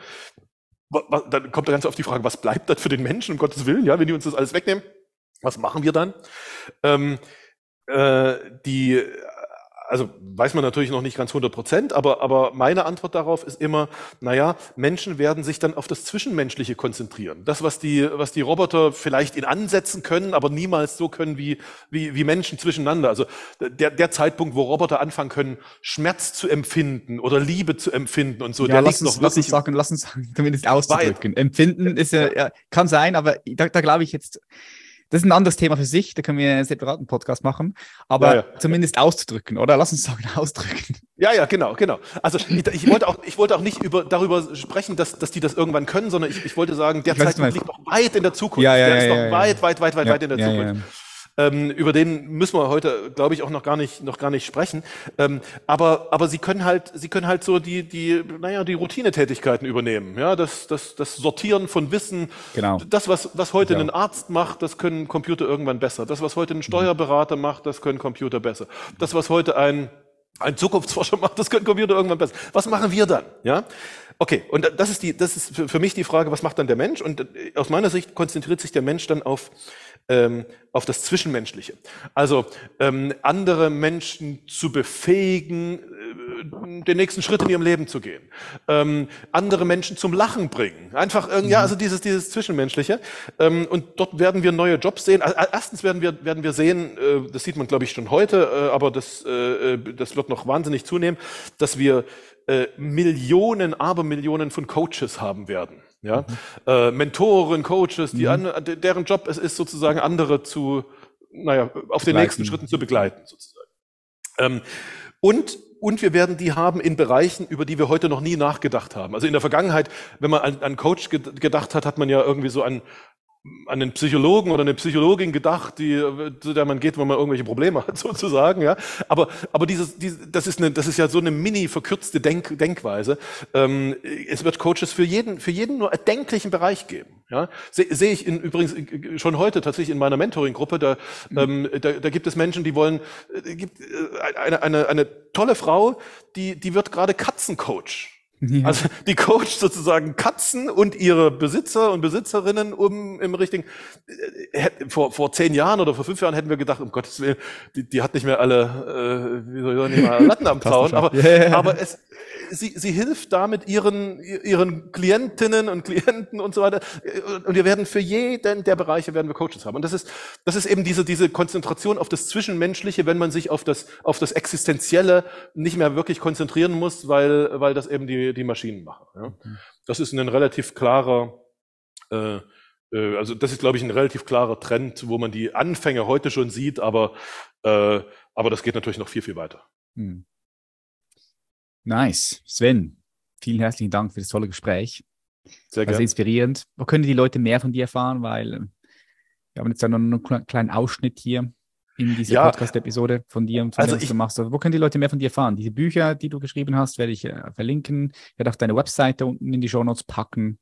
Dann kommt ganz oft die Frage, was bleibt das für den Menschen, um Gottes Willen, ja, wenn die uns das alles wegnehmen? Was machen wir dann? Ähm, äh, die also weiß man natürlich noch nicht ganz 100 Prozent, aber, aber meine Antwort darauf ist immer, naja, Menschen werden sich dann auf das Zwischenmenschliche konzentrieren. Das, was die, was die Roboter vielleicht in Ansätzen können, aber niemals so können wie, wie, wie Menschen zwischeneinander. Also der, der Zeitpunkt, wo Roboter anfangen können, Schmerz zu empfinden oder Liebe zu empfinden und so, ja, der lass liegt uns, noch lass uns sagen, lass uns zumindest auszudrücken. Weit. Empfinden ist ja, ja, kann sein, aber da, da glaube ich jetzt, das ist ein anderes Thema für sich, da können wir einen separaten Podcast machen, aber ja, ja. zumindest auszudrücken, oder? Lass uns sagen, (laughs) ausdrücken. Ja, ja, genau, genau. Also ich, ich, wollte, auch, ich wollte auch nicht über, darüber sprechen, dass, dass die das irgendwann können, sondern ich, ich wollte sagen, der Zeitpunkt liegt noch weit in der Zukunft. Ja, ja, der ist noch weit, weit, weit, weit, weit in der Zukunft. Ähm, über den müssen wir heute, glaube ich, auch noch gar nicht, noch gar nicht sprechen. Ähm, aber, aber sie können halt, sie können halt so die, die, naja, die Routinetätigkeiten übernehmen. Ja, das, das, das Sortieren von Wissen. Genau. Das, was, was heute ja. ein Arzt macht, das können Computer irgendwann besser. Das, was heute ein Steuerberater macht, das können Computer besser. Das, was heute ein, ein Zukunftsforscher (laughs) macht, das können Computer irgendwann besser. Was machen wir dann? Ja? Okay, und das ist die, das ist für mich die Frage, was macht dann der Mensch? Und äh, aus meiner Sicht konzentriert sich der Mensch dann auf ähm, auf das Zwischenmenschliche. Also ähm, andere Menschen zu befähigen, äh, den nächsten Schritt in ihrem Leben zu gehen, ähm, andere Menschen zum Lachen bringen. Einfach irgendwie, ja, mhm. also dieses dieses Zwischenmenschliche. Ähm, und dort werden wir neue Jobs sehen. Also, erstens werden wir werden wir sehen, äh, das sieht man glaube ich schon heute, äh, aber das äh, äh, das wird noch wahnsinnig zunehmen, dass wir äh, Millionen, Abermillionen von Coaches haben werden. Ja? Mhm. Äh, Mentoren, Coaches, die mhm. an, deren Job es ist, sozusagen andere zu, naja, auf den nächsten Schritten zu begleiten, sozusagen. Ähm, und und wir werden die haben in Bereichen, über die wir heute noch nie nachgedacht haben. Also in der Vergangenheit, wenn man an, an Coach gedacht hat, hat man ja irgendwie so an an einen Psychologen oder eine Psychologin gedacht, die, zu der man geht, wenn man irgendwelche Probleme hat, (laughs) sozusagen, ja. Aber, aber dieses, dieses das ist eine, das ist ja so eine mini verkürzte Denk, Denkweise. Ähm, es wird Coaches für jeden, für jeden nur erdenklichen Bereich geben, ja. Sehe seh ich in, übrigens schon heute tatsächlich in meiner Mentoring-Gruppe, da, mhm. ähm, da, da gibt es Menschen, die wollen, äh, gibt äh, eine, eine, eine tolle Frau, die, die wird gerade Katzencoach. Ja. Also die coacht sozusagen Katzen und ihre Besitzer und Besitzerinnen um im richtigen. Äh, vor, vor zehn Jahren oder vor fünf Jahren hätten wir gedacht, um Gottes Willen, die, die hat nicht mehr alle, äh, wie soll ich sagen, Latten am (laughs) Zaun. aber, yeah. aber es, sie, sie hilft damit ihren, ihren Klientinnen und Klienten und so weiter. Und wir werden für jeden der Bereiche werden wir Coaches haben. Und das ist, das ist eben diese, diese Konzentration auf das Zwischenmenschliche, wenn man sich auf das, auf das Existenzielle nicht mehr wirklich konzentrieren muss, weil, weil das eben die, die Maschinen machen. Ja. Mhm. Das ist ein relativ klarer, äh, äh, also das ist, glaube ich, ein relativ klarer Trend, wo man die Anfänge heute schon sieht, aber, äh, aber das geht natürlich noch viel, viel weiter. Hm. Nice. Sven, vielen herzlichen Dank für das tolle Gespräch. Sehr gerne. Also inspirierend. Wo können die Leute mehr von dir erfahren? Weil äh, wir haben jetzt ja noch einen kleinen Ausschnitt hier in dieser ja, Podcast-Episode von dir und von also dem, was du machst. Also wo können die Leute mehr von dir erfahren? Diese Bücher, die du geschrieben hast, werde ich äh, verlinken. Ich werde auch deine Webseite unten in die Show Notes packen.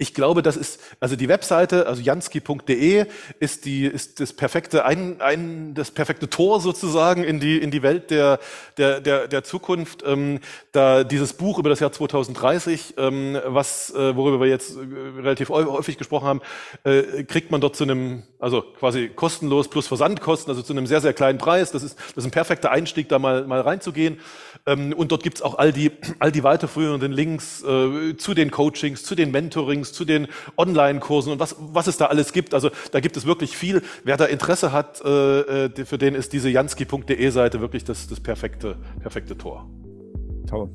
Ich glaube, das ist, also die Webseite, also jansky.de ist die, ist das perfekte, ein, ein, das perfekte Tor sozusagen in die, in die Welt der, der, der, der Zukunft. Ähm, da dieses Buch über das Jahr 2030, ähm, was, äh, worüber wir jetzt äh, relativ häufig gesprochen haben, äh, kriegt man dort zu einem, also quasi kostenlos plus Versandkosten, also zu einem sehr, sehr kleinen Preis. Das ist, das ist ein perfekter Einstieg, da mal, mal reinzugehen. Ähm, und dort gibt's auch all die, all die weiterführenden Links äh, zu den Coachings, zu den Mentorings, zu den Online-Kursen und was, was es da alles gibt. Also da gibt es wirklich viel. Wer da Interesse hat, äh, äh für den ist diese jansky.de Seite wirklich das, das perfekte, perfekte Tor. Toll.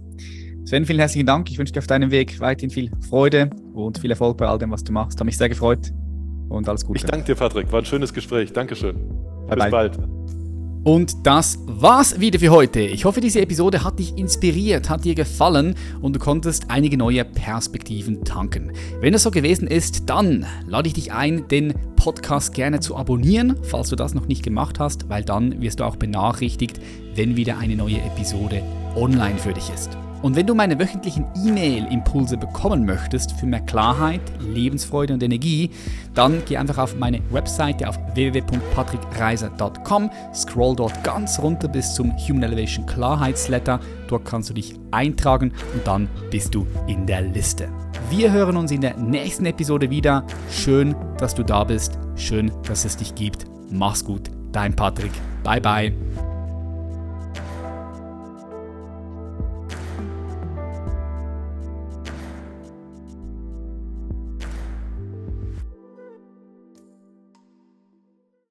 Sven, vielen herzlichen Dank. Ich wünsche dir auf deinem Weg weiterhin viel Freude und viel Erfolg bei all dem, was du machst. Hat mich sehr gefreut und alles Gute. Ich danke dir, Patrick. War ein schönes Gespräch. Dankeschön. Bye Bis bye. bald. Und das war's wieder für heute. Ich hoffe, diese Episode hat dich inspiriert, hat dir gefallen und du konntest einige neue Perspektiven tanken. Wenn das so gewesen ist, dann lade ich dich ein, den Podcast gerne zu abonnieren, falls du das noch nicht gemacht hast, weil dann wirst du auch benachrichtigt, wenn wieder eine neue Episode online für dich ist. Und wenn du meine wöchentlichen E-Mail-Impulse bekommen möchtest für mehr Klarheit, Lebensfreude und Energie, dann geh einfach auf meine Webseite auf www.patrickreiser.com, scroll dort ganz runter bis zum Human Elevation Klarheitsletter. Dort kannst du dich eintragen und dann bist du in der Liste. Wir hören uns in der nächsten Episode wieder. Schön, dass du da bist. Schön, dass es dich gibt. Mach's gut. Dein Patrick. Bye bye.